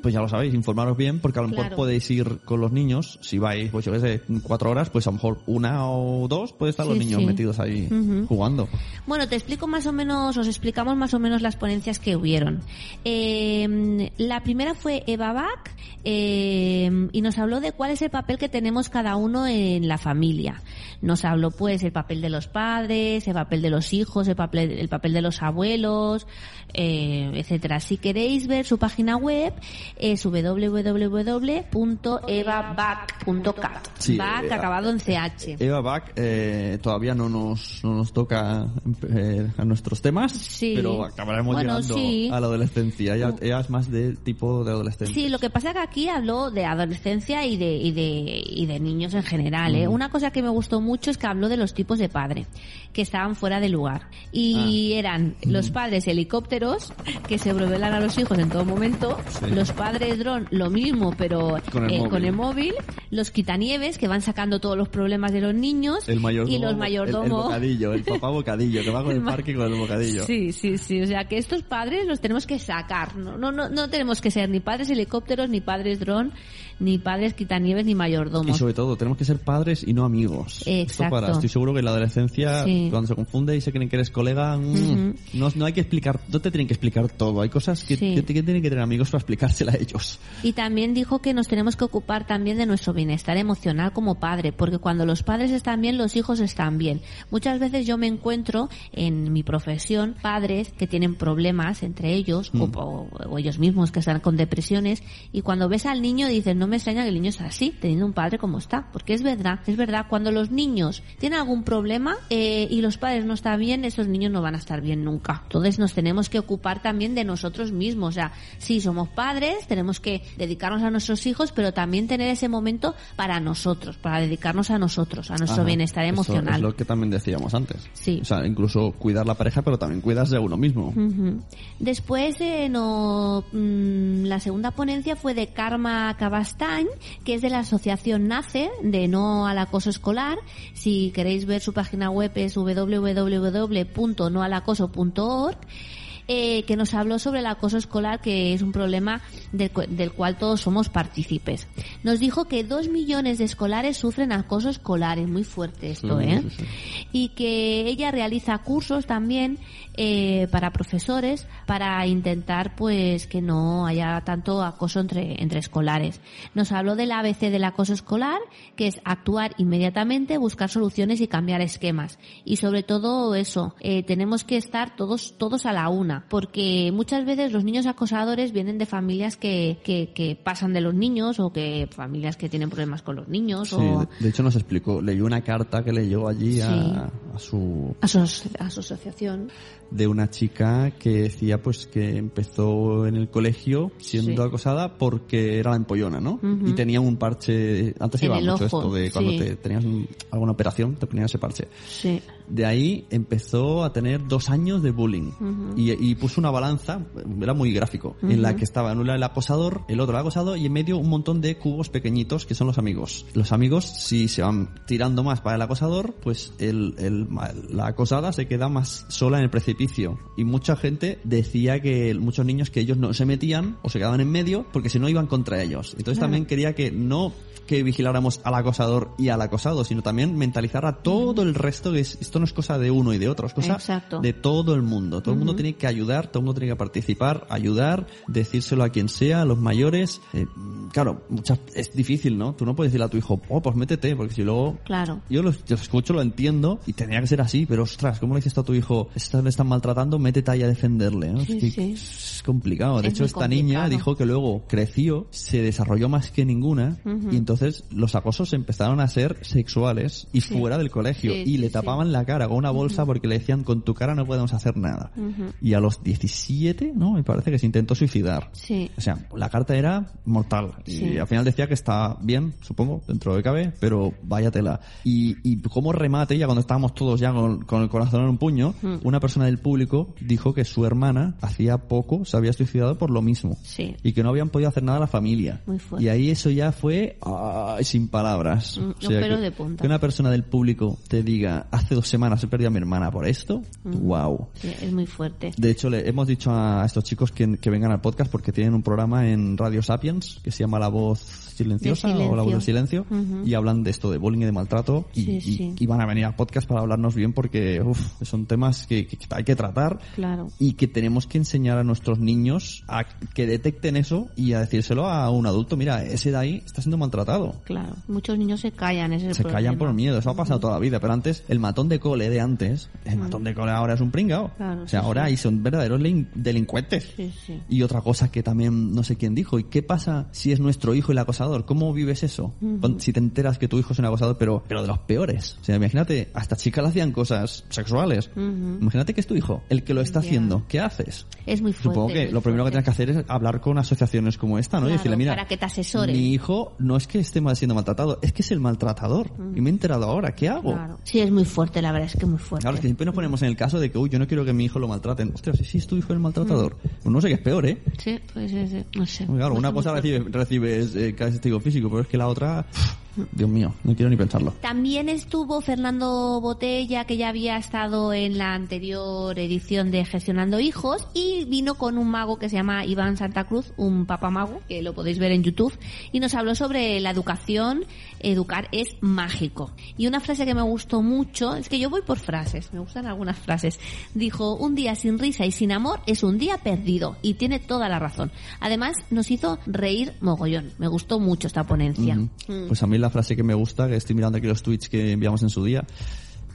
pues ya lo sabéis, informaros bien porque a lo mejor Claro. podéis ir con los niños, si vais, pues yo qué sé, cuatro horas, pues a lo mejor una o dos puede estar los niños sí. metidos ahí jugando. Bueno, te explico más o menos, os explicamos más o menos las ponencias que hubieron. Eh, la primera fue Eva Bach eh, y nos habló de cuál es el papel que tenemos cada uno en la familia. Nos habló pues el papel de los padres, el papel de los hijos, el papel, el papel de los abuelos, eh, etcétera. Si queréis ver su página web es www.evabach.cat. Sí, Bach eh, acabado en CH. Eva Bach eh, todavía no nos, no nos toca eh, a nuestros temas, Sí. pero acabaremos Bueno, llegando sí. a la adolescencia. Ella, ella es más de tipo de adolescencia. Sí, lo que pasa que aquí habló de adolescencia y de, y de, y de niños en general. ¿eh? Ujú. Una cosa que me gustó mucho es que habló de los tipos de padre que estaban fuera de lugar. Y Ah. eran los padres helicópteros que se revelan a los hijos en todo momento, Sí. los padres dron lo mismo pero Con el eh, móvil. con el móvil, los quitanieves que van sacando todos los problemas de los niños El mayordomo, y los el, el mayordomos. bocadillo, el papá bocadillo, que va con El *laughs* el parque con el bocadillo. Sí, sí, sí. O sea, que estos padres los tenemos que sacar. No, no, no, no tenemos que ser ni padres helicópteros, ni padres dron, ni padres quitanieves, ni Y mayordomos. sobre todo, tenemos que ser padres y no amigos. Esto Exacto. para, estoy seguro que en la adolescencia, Sí. cuando se confunde y se creen que eres colega, mm, no, no hay que explicar, no te tienen que explicar todo. Hay cosas que, Sí. que, que tienen que tener amigos para explicársela a ellos. Y también dijo que nos tenemos que ocupar también de nuestro bienestar emocional como padre, porque cuando los padres están bien, los hijos están bien. Muchas veces yo me encuentro en mi profesión padres que tienen problemas entre ellos Mm. o, o- o ellos mismos que están con depresiones y cuando ves al niño dices, no me extraña que el niño sea así, teniendo un padre como está, porque es verdad, es verdad, cuando los niños tienen algún problema eh, y los padres no están bien, esos niños no van a estar bien nunca. Entonces nos tenemos que ocupar también de nosotros mismos, o sea, sí somos padres, tenemos que dedicarnos a nuestros hijos, pero también tener ese momento para nosotros, para dedicarnos a nosotros, a nuestro Ajá. bienestar emocional. Es lo que también decíamos antes. Sí. O sea, incluso cuidar la pareja, pero también cuidas de uno mismo. Ujú. Después, eh, no, mm, la segunda ponencia fue de Karma Que es de la asociación NACE, de No al Acoso Escolar. Si queréis ver su página web es www.noalacoso.org. eh, que nos habló sobre el acoso escolar, que es un problema del, del cual todos somos partícipes. Nos dijo que dos millones de escolares sufren acoso escolar, es muy fuerte esto, Sí, ¿eh? sí, sí. y que ella realiza cursos también eh, para profesores para intentar pues que no haya tanto acoso entre, entre escolares. Nos habló del ABC del acoso escolar, que es actuar inmediatamente, buscar soluciones y cambiar esquemas. Y sobre todo eso, eh, tenemos que estar todos, todos a la una, porque muchas veces los niños acosadores vienen de familias que, que, que pasan de los niños o que familias que tienen problemas con los niños Sí, o de, hecho nos explicó, leyó una carta que leyó allí a, Sí. a su a su aso- asociación. De una chica que decía pues que empezó en el colegio siendo Sí. acosada porque era la empollona, ¿no? Y tenía un parche, antes el mucho ojo, esto de cuando sí. te tenías un- alguna operación, te ponías ese parche. Sí. De ahí empezó a tener dos años de bullying y, y puso una balanza, era muy gráfico, en la que estaba en una el acosador, el otro el acosado y en medio un montón de cubos pequeñitos que son los amigos. Los amigos, si se van tirando más para el acosador, pues el, el- la acosada se queda más sola en el precipicio. Y mucha gente decía que muchos niños que ellos no se metían o se quedaban en medio porque si no iban contra ellos. Entonces Claro. también quería que no que vigiláramos al acosador y al acosado, sino también mentalizar a todo el resto que es- esto no es cosa de uno y de otro, es cosa Exacto. de todo el mundo. Todo el mundo tiene que ayudar, todo el mundo tiene que participar, ayudar, decírselo a quien sea, a los mayores. Eh, claro, muchas, es difícil, ¿no? Tú no puedes decirle a tu hijo, oh, pues métete, porque si luego Claro. yo lo, yo escucho, lo entiendo y tenía que ser así, pero ostras, ¿cómo le dices a tu hijo? Están, le están maltratando, métete ahí a defenderle. ¿no? Sí, es, que sí. es complicado. De Es hecho, esta niña complicado. dijo que luego creció, se desarrolló más que ninguna Ujú. y entonces los acosos empezaron a ser sexuales y Sí. fuera del colegio Sí, y sí, le tapaban la cara con una bolsa porque le decían con tu cara no podemos hacer nada. Ujú. Y a los 17, ¿no? Me parece que se intentó suicidar. Sí. O sea, la carta era mortal. Y al final decía que está bien, supongo, dentro de cabe, pero vaya tela. Y, y como remate, ya cuando estábamos todos ya con, con el corazón en un puño, Mm. una persona del público dijo que su hermana hacía poco se había suicidado por lo mismo. Sí. Y que no habían podido hacer nada a la familia. Muy fuerte. Y ahí eso ya fue ay, sin palabras. Mm, O los sea, pelos que, de punta. que una persona del público te diga, hace dos semanas he perdido a mi hermana por esto, Mm. wow. Sí, es muy fuerte. De hecho, le hemos dicho a estos chicos que, que vengan al podcast porque tienen un programa en Radio Sapiens que se llama La Voz Silenciosa o La Voz del Silencio y hablan de esto, de bullying y de maltrato y, Sí, sí. y van a venir a podcast para hablarnos bien porque uf, son temas que, que hay que tratar Claro. y que tenemos que enseñar a nuestros niños a que detecten eso y a decírselo a un adulto, mira, ese de ahí está siendo maltratado. Claro. Muchos niños se callan, ese es el Se callan por miedo, eso ha pasado toda la vida, pero antes el matón de cole de antes, el matón de cole ahora es un pringao. Claro, o sea, sí, ahora sí. ahí son verdaderos lin- delincuentes. Sí. Y otra cosa que también no sé quién dijo, ¿y qué pasa si es nuestro hijo el acosador? ¿Cómo vives eso? Si te enteras que tu hijo es un acosador, pero, pero de los peores. O sea, imagínate, hasta chicas le hacían cosas sexuales. Imagínate que es tu hijo el que lo está haciendo. ¿Qué haces? Es muy fuerte. Supongo que lo primero que tienes que hacer es hablar con asociaciones como esta, ¿no? y decirle, mira, para que te asesoren. mi hijo no es que esté mal siendo maltratado, es que es el maltratador. Y me he enterado ahora, ¿qué hago? Claro. Sí, es muy fuerte, la verdad es que muy fuerte. Claro, es que siempre nos ponemos en el caso de que, uy, yo no quiero que mi hijo lo maltraten. Ostras, si sí, es tu hijo el maltratador. Pues no sé qué es peor, ¿eh? Sí, pues sí, sí, no sé. Claro, una cosa recibe, recibes eh, castigo físico, pero es que la otra, Dios mío, no quiero ni pensarlo. También estuvo Fernando Botella, que ya había estado en la anterior edición de Gestionando Hijos, y vino con un mago que se llama Iván Santa Cruz, un papamago, que lo podéis ver en YouTube, y nos habló sobre la educación. Educar es mágico. Y una frase que me gustó mucho, es que yo voy por frases, me gustan algunas frases. Dijo, un día sin risa y sin amor es un día perdido, y tiene toda la razón. Además, nos hizo reír mogollón. Me gustó mucho esta ponencia. Ujú. Mm. Pues a mí la frase que me gusta, que estoy mirando aquí los tweets que enviamos en su día,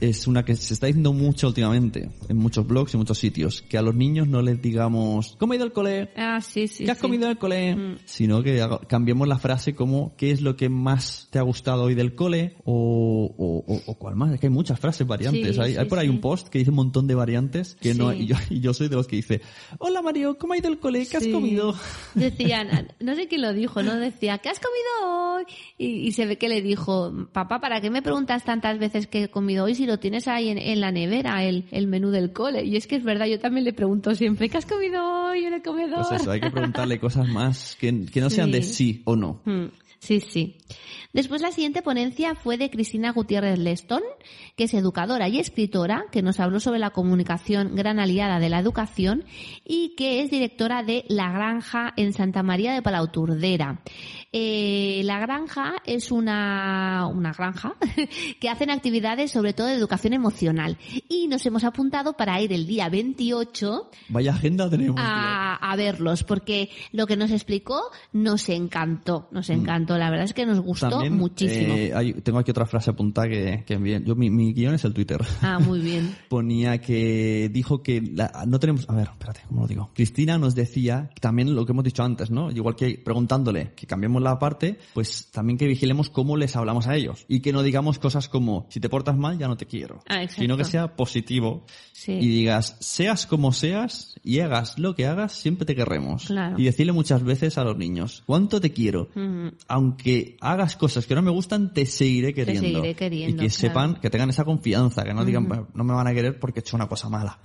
es una que se está diciendo mucho últimamente en muchos blogs y muchos sitios, que a los niños no les digamos, ¿cómo ha ido el cole? Ah, sí, sí. ¿Qué has sí. comido el cole? Mm. Sino que cambiemos la frase como ¿qué es lo que más te ha gustado hoy del cole? O, o, o- o cuál más. Es que hay muchas frases variantes. Sí, hay, sí, hay por ahí un post que dice un montón de variantes que no y yo, y yo soy de los que dice Hola Mario, ¿cómo ha ido el cole? ¿Qué has comido? Decían, *laughs* no sé quién lo dijo, ¿no? Decía, ¿qué has comido hoy? Y, y se ve que le dijo, papá, ¿para qué me preguntas tantas veces qué he comido hoy si lo tienes ahí en, en la nevera, el, el menú del cole? Y es que es verdad, yo también le pregunto siempre, ¿qué has comido hoy en el comedor? Pues eso, hay que preguntarle cosas más que, que no sean de Sí. o no. Mm, Sí, sí. Después la siguiente ponencia fue de Cristina Gutiérrez Leston, que es educadora y escritora, que nos habló sobre la comunicación gran aliada de la educación y que es directora de La Granja en Santa María de Palauturdera. Eh, la Granja es una, una granja *laughs* que hacen actividades sobre todo de educación emocional y nos hemos apuntado para ir el día 28 Vaya agenda tenemos. tío. a, a verlos, porque lo que nos explicó nos encantó, nos encantó, la verdad es que nos gustó. También, muchísimo. eh, hay- tengo aquí otra frase apuntada que, que bien. Yo, mi, mi guion es el Twitter. Ah, muy bien. *laughs* Ponía que dijo que la- no tenemos. A ver, espérate, ¿cómo lo digo? Cristina nos decía también lo que hemos dicho antes, ¿no? Igual que preguntándole que cambiemos la parte, pues también que vigilemos cómo les hablamos a ellos. Y que no digamos cosas como, si te portas mal, ya no te quiero. Ah. Sino que sea positivo. Sí. Y digas, seas como seas y hagas lo que hagas, siempre te querremos. Claro. Y decirle muchas veces a los niños, ¿cuánto te quiero? Mm, aunque hagas cosas que no me gustan, te seguiré queriendo. seguiré queriendo, Y que claro. sepan, que tengan esa confianza, que no digan, "Bueno, no me van a querer porque he hecho una cosa mala.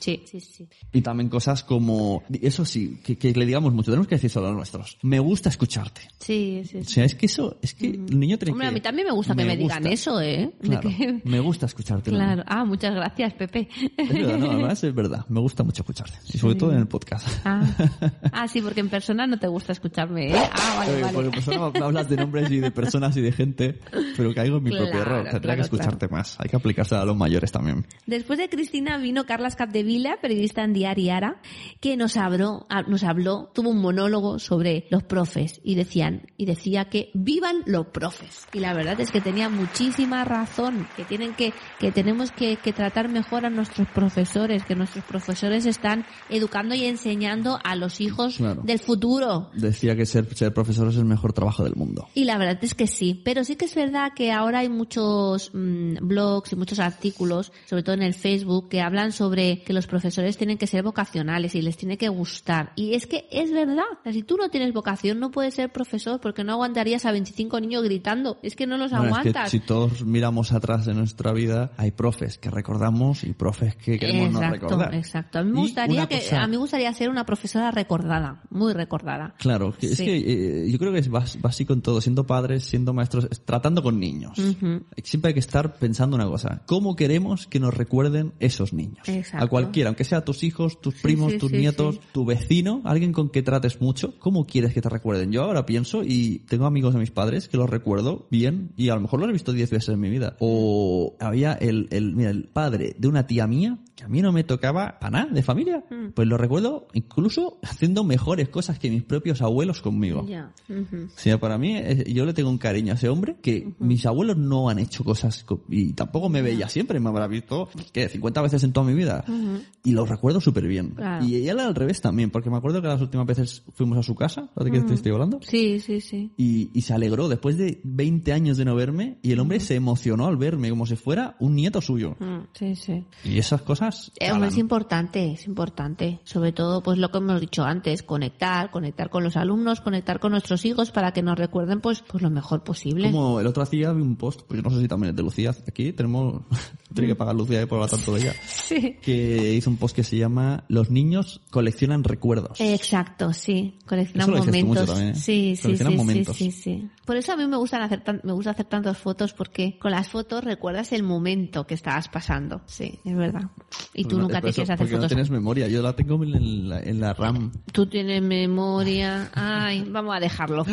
Sí, sí, sí. Y también cosas como, eso sí, que, que le digamos mucho, tenemos que decir solo a los nuestros. Me gusta escucharte. Sí, sí, O sea, es que eso, es que el niño tiene Hombre, que... a mí también me gusta que me digan eso, ¿eh? Claro, que- me gusta escucharte. Claro. Ah, muchas gracias, Pepe. Es *laughs* verdad, no, además es verdad, me gusta mucho escucharte. Y sobre Sí. todo en el podcast. Ah. *laughs* Ah, sí, porque en persona no te gusta escucharme, ¿eh? Ah, vale, vale. Porque pues ahora me hablas de nombres y de personas *laughs* y de gente, pero caigo en mi propio error. Tendría claro, que escucharte más. Hay que aplicarse a los mayores también. Después de Cristina vino Carlas Capdevila, periodista en Diari Ara, que nos habló, nos habló, tuvo un monólogo sobre los profes y decían, y decía que vivan los profes. Y la verdad es que tenía muchísima razón, que tienen que, que tenemos que, que tratar mejor a nuestros profesores, que nuestros profesores están educando y enseñando a los hijos del futuro. Decía que ser, ser profesor es el mejor trabajo del mundo. Y la verdad es que sí, pero sí que es verdad que ahora hay muchos mm, blogs y muchos artículos, sobre todo en el Facebook, que hablan sobre que los profesores tienen que ser vocacionales y les tiene que gustar. Y es que es verdad, O sea, si tú no tienes vocación no puedes ser profesor porque no aguantarías a 25 niños gritando, es que no los Bueno, es que aguantas. si todos miramos atrás de nuestra vida hay profes que recordamos y profes que queremos no recordar. exacto. A mí me gustaría que cosa- a mí me gustaría ser una profesora recordada, muy recordada. Claro, es Sí. que eh, yo creo que es básico en todo, siendo padres, siendo maestros, es tratando con niños. Ujú. Siempre hay que estar pensando una cosa, ¿cómo queremos que nos recuerden esos niños? Exacto. A cualquiera, aunque sea tus hijos, tus primos, sí, tus sí, nietos, tu vecino, alguien con que trates mucho, ¿cómo quieres que te recuerden? Yo ahora pienso y tengo amigos de mis padres que los recuerdo bien y a lo mejor los he visto diez veces en mi vida. O había el, el, mira, el padre de una tía mía que a mí no me tocaba para nada de familia. Mm. Pues lo recuerdo incluso haciendo mejores cosas que mis propios abuelos conmigo. Ya. Ujú. O sea, para mí, eh, yo le tengo un cariño a ese hombre que mis abuelos no han hecho cosas co- y tampoco me veía siempre, me habrá visto, ¿qué? 50 veces en toda mi vida. Ujú. Y lo recuerdo súper bien. Claro. Y él al revés también, porque me acuerdo que las últimas veces fuimos a su casa, ¿sabes de qué te estoy hablando? Sí, sí, sí. Y, y se alegró después de 20 años de no verme y el hombre se emocionó al verme como si fuera un nieto suyo. Sí, sí. Y esas cosas... Eh, hombre, es importante, es importante. Sobre todo, pues lo que hemos dicho antes, conectar, conectar con los alumnos, conectar con nuestros hijos para que nos recuerden, pues, pues lo mejor posible. Como el otro hacía un post, pues yo no sé si también es de Lucía, aquí tenemos, *laughs* tiene que pagar Lucía por hablar tanto de ella, *laughs* Sí. que hizo un post que se llama Los niños coleccionan recuerdos. Exacto, sí. Coleccionan Eso lo momentos. mucho también, ¿eh? Sí, sí, Coleccionan sí, momentos. sí, sí. Por eso a mí me gustan hacer tan- me gusta hacer tantas fotos porque con las fotos recuerdas el momento que estabas pasando. Sí, es verdad. Y tú no, nunca te quieres hacer porque fotos. no tienes memoria, yo la tengo en la, en la RAM. Tú tienes memoria. Ay, vamos a dejarlo.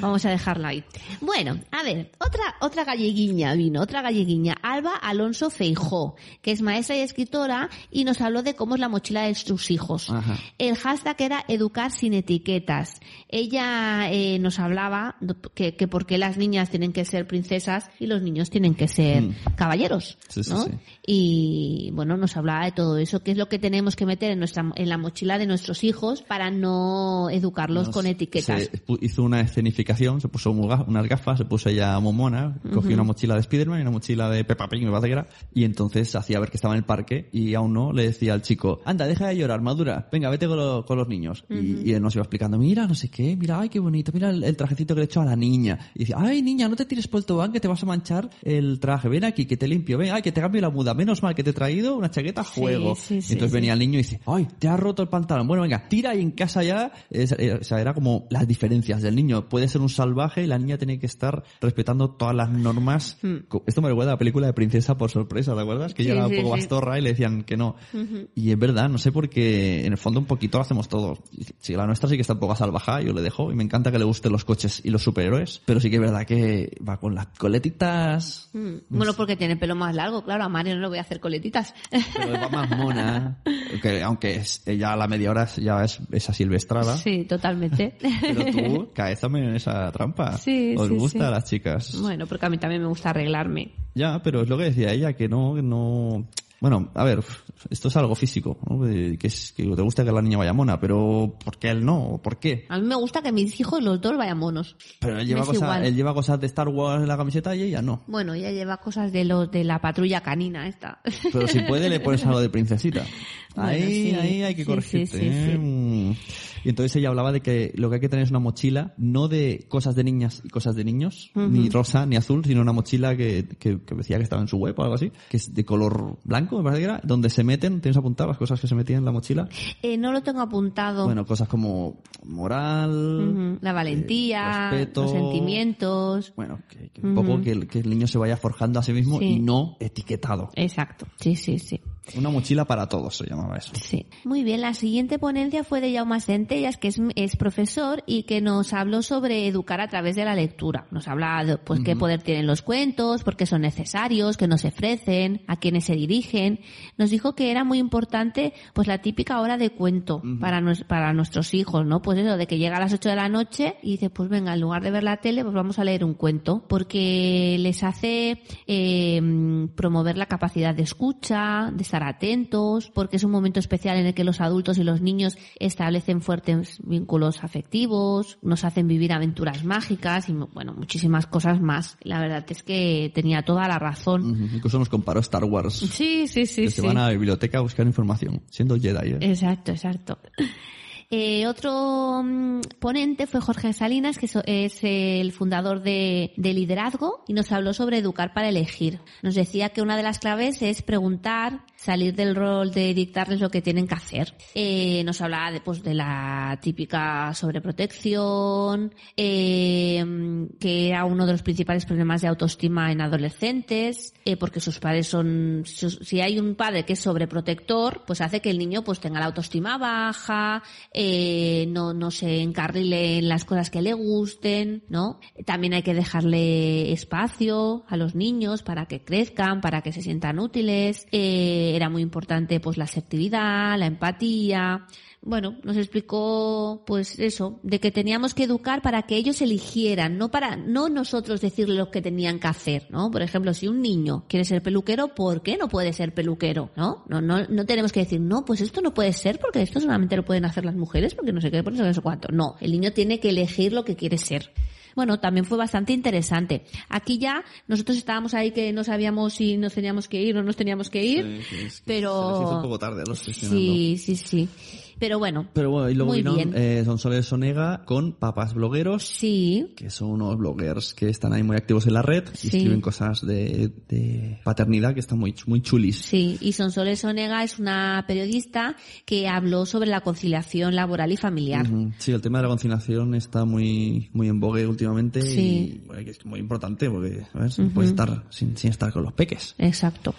Vamos a dejarla ahí. Bueno, a ver, otra, otra galleguiña vino, otra galleguiña. Alba Alonso Feijó, que es maestra y escritora y nos habló de cómo es la mochila de sus hijos. Ajá. El hashtag era educar sin etiquetas. Ella eh, nos hablaba que, que por qué las niñas tienen que ser princesas y los niños tienen que ser Mm. caballeros. Sí, sí, ¿no? sí. Y bueno, nos hablaba de todo eso, qué es lo que tenemos que meter en nuestra en la mochila de nuestros hijos para no educarlos Nos- con etiquetas. Se hizo una escenificación, se puso unas gafas, se puso ella momona, cogió Ujú. una mochila de Spiderman y una mochila de Peppa Pig, me parece que era, y entonces hacía ver que estaba en el parque y aún no le decía al chico, anda, deja de llorar, madura, venga, vete con, lo- con los niños. Y, y él nos iba explicando, mira, no sé qué, mira, ay, qué bonito, mira el, el trajecito que le he hecho a la niña. Y decía, ay, niña, no te tires por el tobogán que te vas a manchar el traje, ven aquí, que te limpio, ven, ay, que te cambio la muda, menos mal que te he traído una chaqueta Sí, juego. sí, sí, y entonces venía el niño y dice, ay, te has roto el pantalón, bueno, venga, tira y en casa ya, eh, o sea, era como las diferencias del niño. Puede ser un salvaje y la niña tiene que estar respetando todas las normas. Hmm. Esto me recuerda a la película de Princesa por sorpresa, ¿te acuerdas? Que Sí, ella era sí, un poco sí. bastorra y le decían que no. Y es verdad, no sé por qué, en el fondo un poquito lo hacemos todos. Si la nuestra sí que está un poco salvaja, yo le dejo, y me encanta que le gusten los coches y los superhéroes, pero sí que es verdad que va con las coletitas, Mm. Bueno, porque tiene pelo más largo, claro, a Mario no le voy a hacer coletitas. pero va más mona, *laughs* que aunque es, ella a la media hora ya es esa silvestrada. Sí, totalmente. Pero tú *laughs* caes también en esa trampa. Sí, Os sí, gusta sí. a las chicas. Bueno, porque a mí también me gusta arreglarme. Ya, pero es lo que decía ella, que no, que no... Bueno, a ver, esto es algo físico, ¿no? Que, es, que te gusta que la niña vaya mona, pero ¿por qué él no? ¿Por qué? A mí me gusta que mis hijos los dos vayan monos. Pero él lleva, cosas, él lleva cosas de Star Wars en la camiseta y ella no. Bueno, ella lleva cosas de los de la patrulla canina esta. Pero si puede le pones algo de *laughs* princesita. Bueno, ahí, sí. ahí hay que Sí, corregirte. sí, sí, ¿eh? Y entonces ella hablaba de que lo que hay que tener es una mochila, no de cosas de niñas y cosas de niños, ni rosa ni azul, sino una mochila que, que, que decía que estaba en su web o algo así, que es de color blanco, me parece que era, donde se meten, tienes apuntado las cosas que se metían en la mochila. Eh, no lo tengo apuntado. Bueno, cosas como moral, La valentía, eh, respeto. los sentimientos. bueno, que, que un poco Ujú. que el, que el niño se vaya forjando a sí mismo Sí. y no etiquetado. Exacto, sí, sí, sí. Una mochila para todos se llamaba eso. Sí. Muy bien, la siguiente ponencia fue de Jaume Centellas, que es, es profesor y que nos habló sobre educar a través de la lectura. Nos habla de pues, qué Ujú. poder tienen los cuentos, por qué son necesarios, qué nos ofrecen, a quiénes se dirigen. Nos dijo que era muy importante pues la típica hora de cuento para, nos- para nuestros hijos, ¿no? Pues eso, de que llega a las 8 de la noche y dice, pues venga, en lugar de ver la tele, pues vamos a leer un cuento, porque les hace eh, promover la capacidad de escucha, de estar atentos, porque es un momento especial en el que los adultos y los niños establecen fuertes vínculos afectivos, nos hacen vivir aventuras mágicas y bueno, muchísimas cosas más. La verdad es que tenía toda la razón. Ujú, Incluso nos comparó Star Wars. Sí, sí, sí, que sí. se van a la biblioteca a buscar información, siendo Jedi. ¿eh? Exacto, exacto. Eh, otro, mm, ponente fue Jorge Salinas, que so- es el fundador de, de Liderazgo, y nos habló sobre educar para elegir. Nos decía que una de las claves es preguntar, salir del rol de dictarles lo que tienen que hacer. Eh, nos hablaba de, pues, de la típica sobreprotección, eh, que era uno de los principales problemas de autoestima en adolescentes, eh, porque sus padres son, si hay un padre que es sobreprotector, pues hace que el niño pues tenga la autoestima baja, eh, no, no se encarrile en las cosas que le gusten, ¿no? También hay que dejarle espacio a los niños para que crezcan, para que se sientan útiles. Eh, era muy importante pues la asertividad, la empatía. Bueno, nos explicó pues eso, de que teníamos que educar para que ellos eligieran, no para, no nosotros decirle lo que tenían que hacer, ¿no? Por ejemplo, si un niño quiere ser peluquero, ¿por qué no puede ser peluquero? ¿No? No, no, no tenemos que decir, no, pues esto no puede ser porque esto solamente lo pueden hacer las mujeres porque no sé qué, por eso no sé cuánto. No, el niño tiene que elegir lo que quiere ser. Bueno, también fue bastante interesante. Aquí ya nosotros estábamos ahí que no sabíamos si nos teníamos que ir o no nos teníamos que ir, Sí, sí, es que pero Se les hizo un poco tarde a los sesionando. sí, sí, sí. Pero bueno, Pero bueno, y luego vino eh, Sonsoles Sonega con Papas Blogueros. Sí. Que son unos bloggers que están ahí muy activos en la red y Sí. escriben cosas de, de paternidad que están muy, muy chulis. Sí, y Sonsoles Onega es una periodista que habló sobre la conciliación laboral y familiar. Ujú. Sí, el tema de la conciliación está muy, muy en vogue últimamente Sí. y bueno, es muy importante porque a ver, no Ujú. puedes estar sin, sin estar con los peques. Exacto.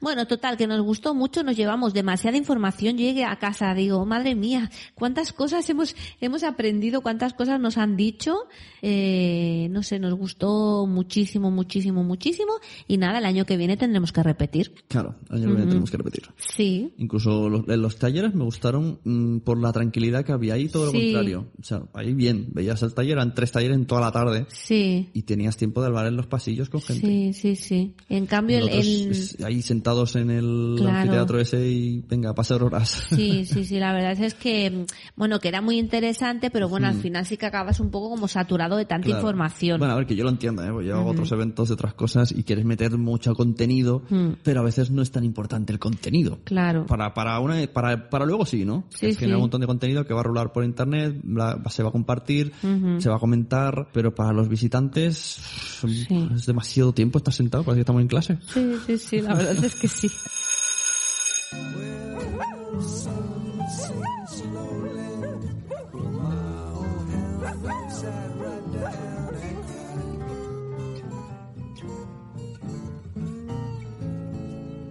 Bueno, total, que nos gustó mucho, nos llevamos demasiada información. Yo llegué a casa, digo, madre mía, cuántas cosas hemos, hemos aprendido, cuántas cosas nos han dicho. Eh, no sé, nos gustó muchísimo, muchísimo, muchísimo. Y nada, el año que viene tendremos que repetir. Claro, el año que viene Ujú. tenemos que repetir. Sí. Incluso los, los talleres me gustaron mm, por la tranquilidad que había ahí, todo lo Sí. contrario. O sea, ahí bien, veías el taller, eran tres talleres en toda la tarde Sí. y tenías tiempo de hablar en los pasillos con gente. Sí, sí, sí. En cambio, el, Nosotros, el- ahí sentados en el Claro. anfiteatro ese y venga, pasar horas. Sí, *laughs* sí, sí, la verdad es que, bueno, que era muy interesante, pero bueno, al Mm. final sí que acabas un poco como saturado de tanta Claro. información. Bueno, a ver, que yo lo entiendo, ¿eh? Yo hago otros eventos de otras cosas y quieres meter mucho contenido, Mm. pero a veces no es tan importante el contenido. Claro. Para, para, una, para, para luego sí, ¿no? Sí, es sí. un montón de contenido que va a rular por internet, la- se va a compartir, se va a comentar, pero para los visitantes es demasiado tiempo estar sentado, parece que estamos en clase. Sí, sí, sí, la verdad es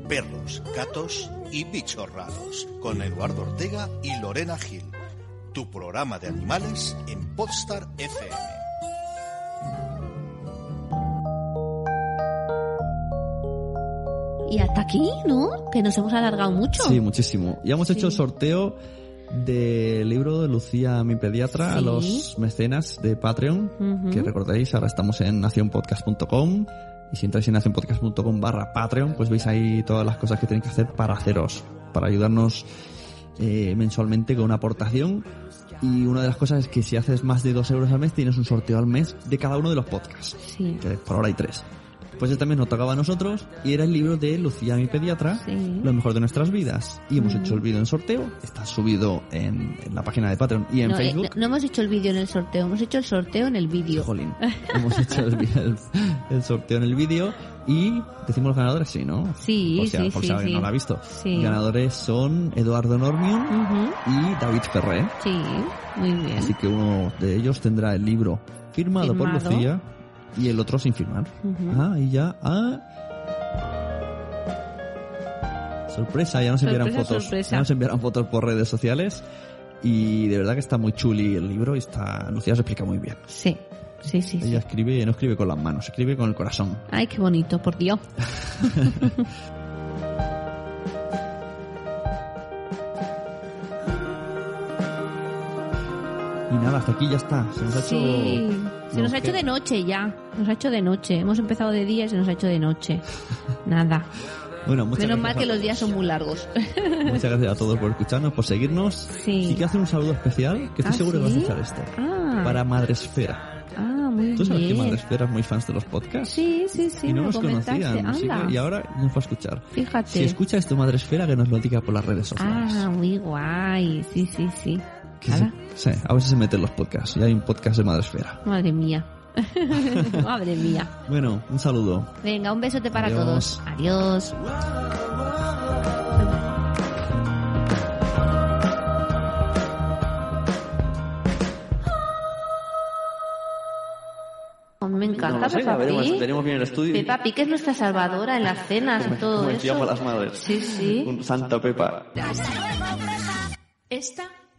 Perros, gatos y bichos raros con Eduardo Ortega y Lorena Gil. Tu programa de animales en Podstar FM. Y hasta aquí, ¿no? Que nos hemos alargado mucho. Sí, muchísimo. Ya hemos hecho el sorteo del libro de Lucía, mi pediatra, a Sí. los mecenas de Patreon, Ujú. que recordáis, ahora estamos en nacionpodcast.com y si entráis en nacionpodcast.com barra Patreon, pues veis ahí todas las cosas que tenéis que hacer para haceros, para ayudarnos eh, mensualmente con una aportación. Y una de las cosas es que si haces más de dos euros al mes, tienes un sorteo al mes de cada uno de los podcasts. Sí. Que por ahora hay tres. Pues este también nos tocaba a nosotros y era el libro de Lucía, mi pediatra, Lo mejor de nuestras vidas. Y hemos Ujú. hecho el vídeo en sorteo, está subido en, en la página de Patreon y en no, eh, Facebook. no- no hemos hecho el vídeo en el sorteo, hemos hecho el sorteo en el vídeo. Jolín. *laughs* hemos hecho el, el- el sorteo en el vídeo y decimos los ganadores, sí, ¿no? Sí, por si, sí, por sí, si alguien sí. no lo ha visto. Sí. Ganadores son Eduardo Normion Ujú. y David Ferré. Sí, muy bien. Así que uno de ellos tendrá el libro firmado, por Firmado. Lucía y el otro sin firmar. Ah, y ya. Ah. Sorpresa, ya nos enviarán Sorpresa, fotos. sorpresa. Ya nos enviarán fotos por redes sociales. Y de verdad que está muy chuli el libro y está. Lucía se explica muy bien. Sí, sí, sí. sí. Ella escribe, no escribe con las manos, escribe con el corazón. Ay, qué bonito, por Dios. *laughs* Y nada, hasta aquí ya está. Se nos ha hecho. Se nos ha hecho de noche ya. Nos ha hecho de noche. Hemos empezado de día y se nos ha hecho de noche. *laughs* Nada. Bueno, Menos mal que los días son muy largos. *laughs* Muchas gracias a todos por escucharnos, por seguirnos. Sí. Y quiero hacer un saludo especial, que estoy ¿Ah, seguro que vas a escuchar esto. Ah. Para Madresfera. Ah, muy ¿Tú sabes que bien. Madresfera es muy fans de los podcasts? Sí, sí, sí. y no nos conocían. así que- y ahora nos va a escuchar. Fíjate. Si escucha esto Madresfera, que nos lo diga por las redes sociales. Ah, muy guay. Sí, sí, sí. Ala. sí, a veces se meten los podcasts. Y hay un podcast de Madresfera. Madre mía. *laughs* Madre mía. Bueno, un saludo. Venga, un besote para Adiós. todos. Adiós. Mí me encanta No sé, Peppa ya veremos, Pig. veremos bien el estudio. Peppa Pig es nuestra salvadora en las cenas y todo Como eso. las madres. Sí, sí. Un Santa Pepa. Esta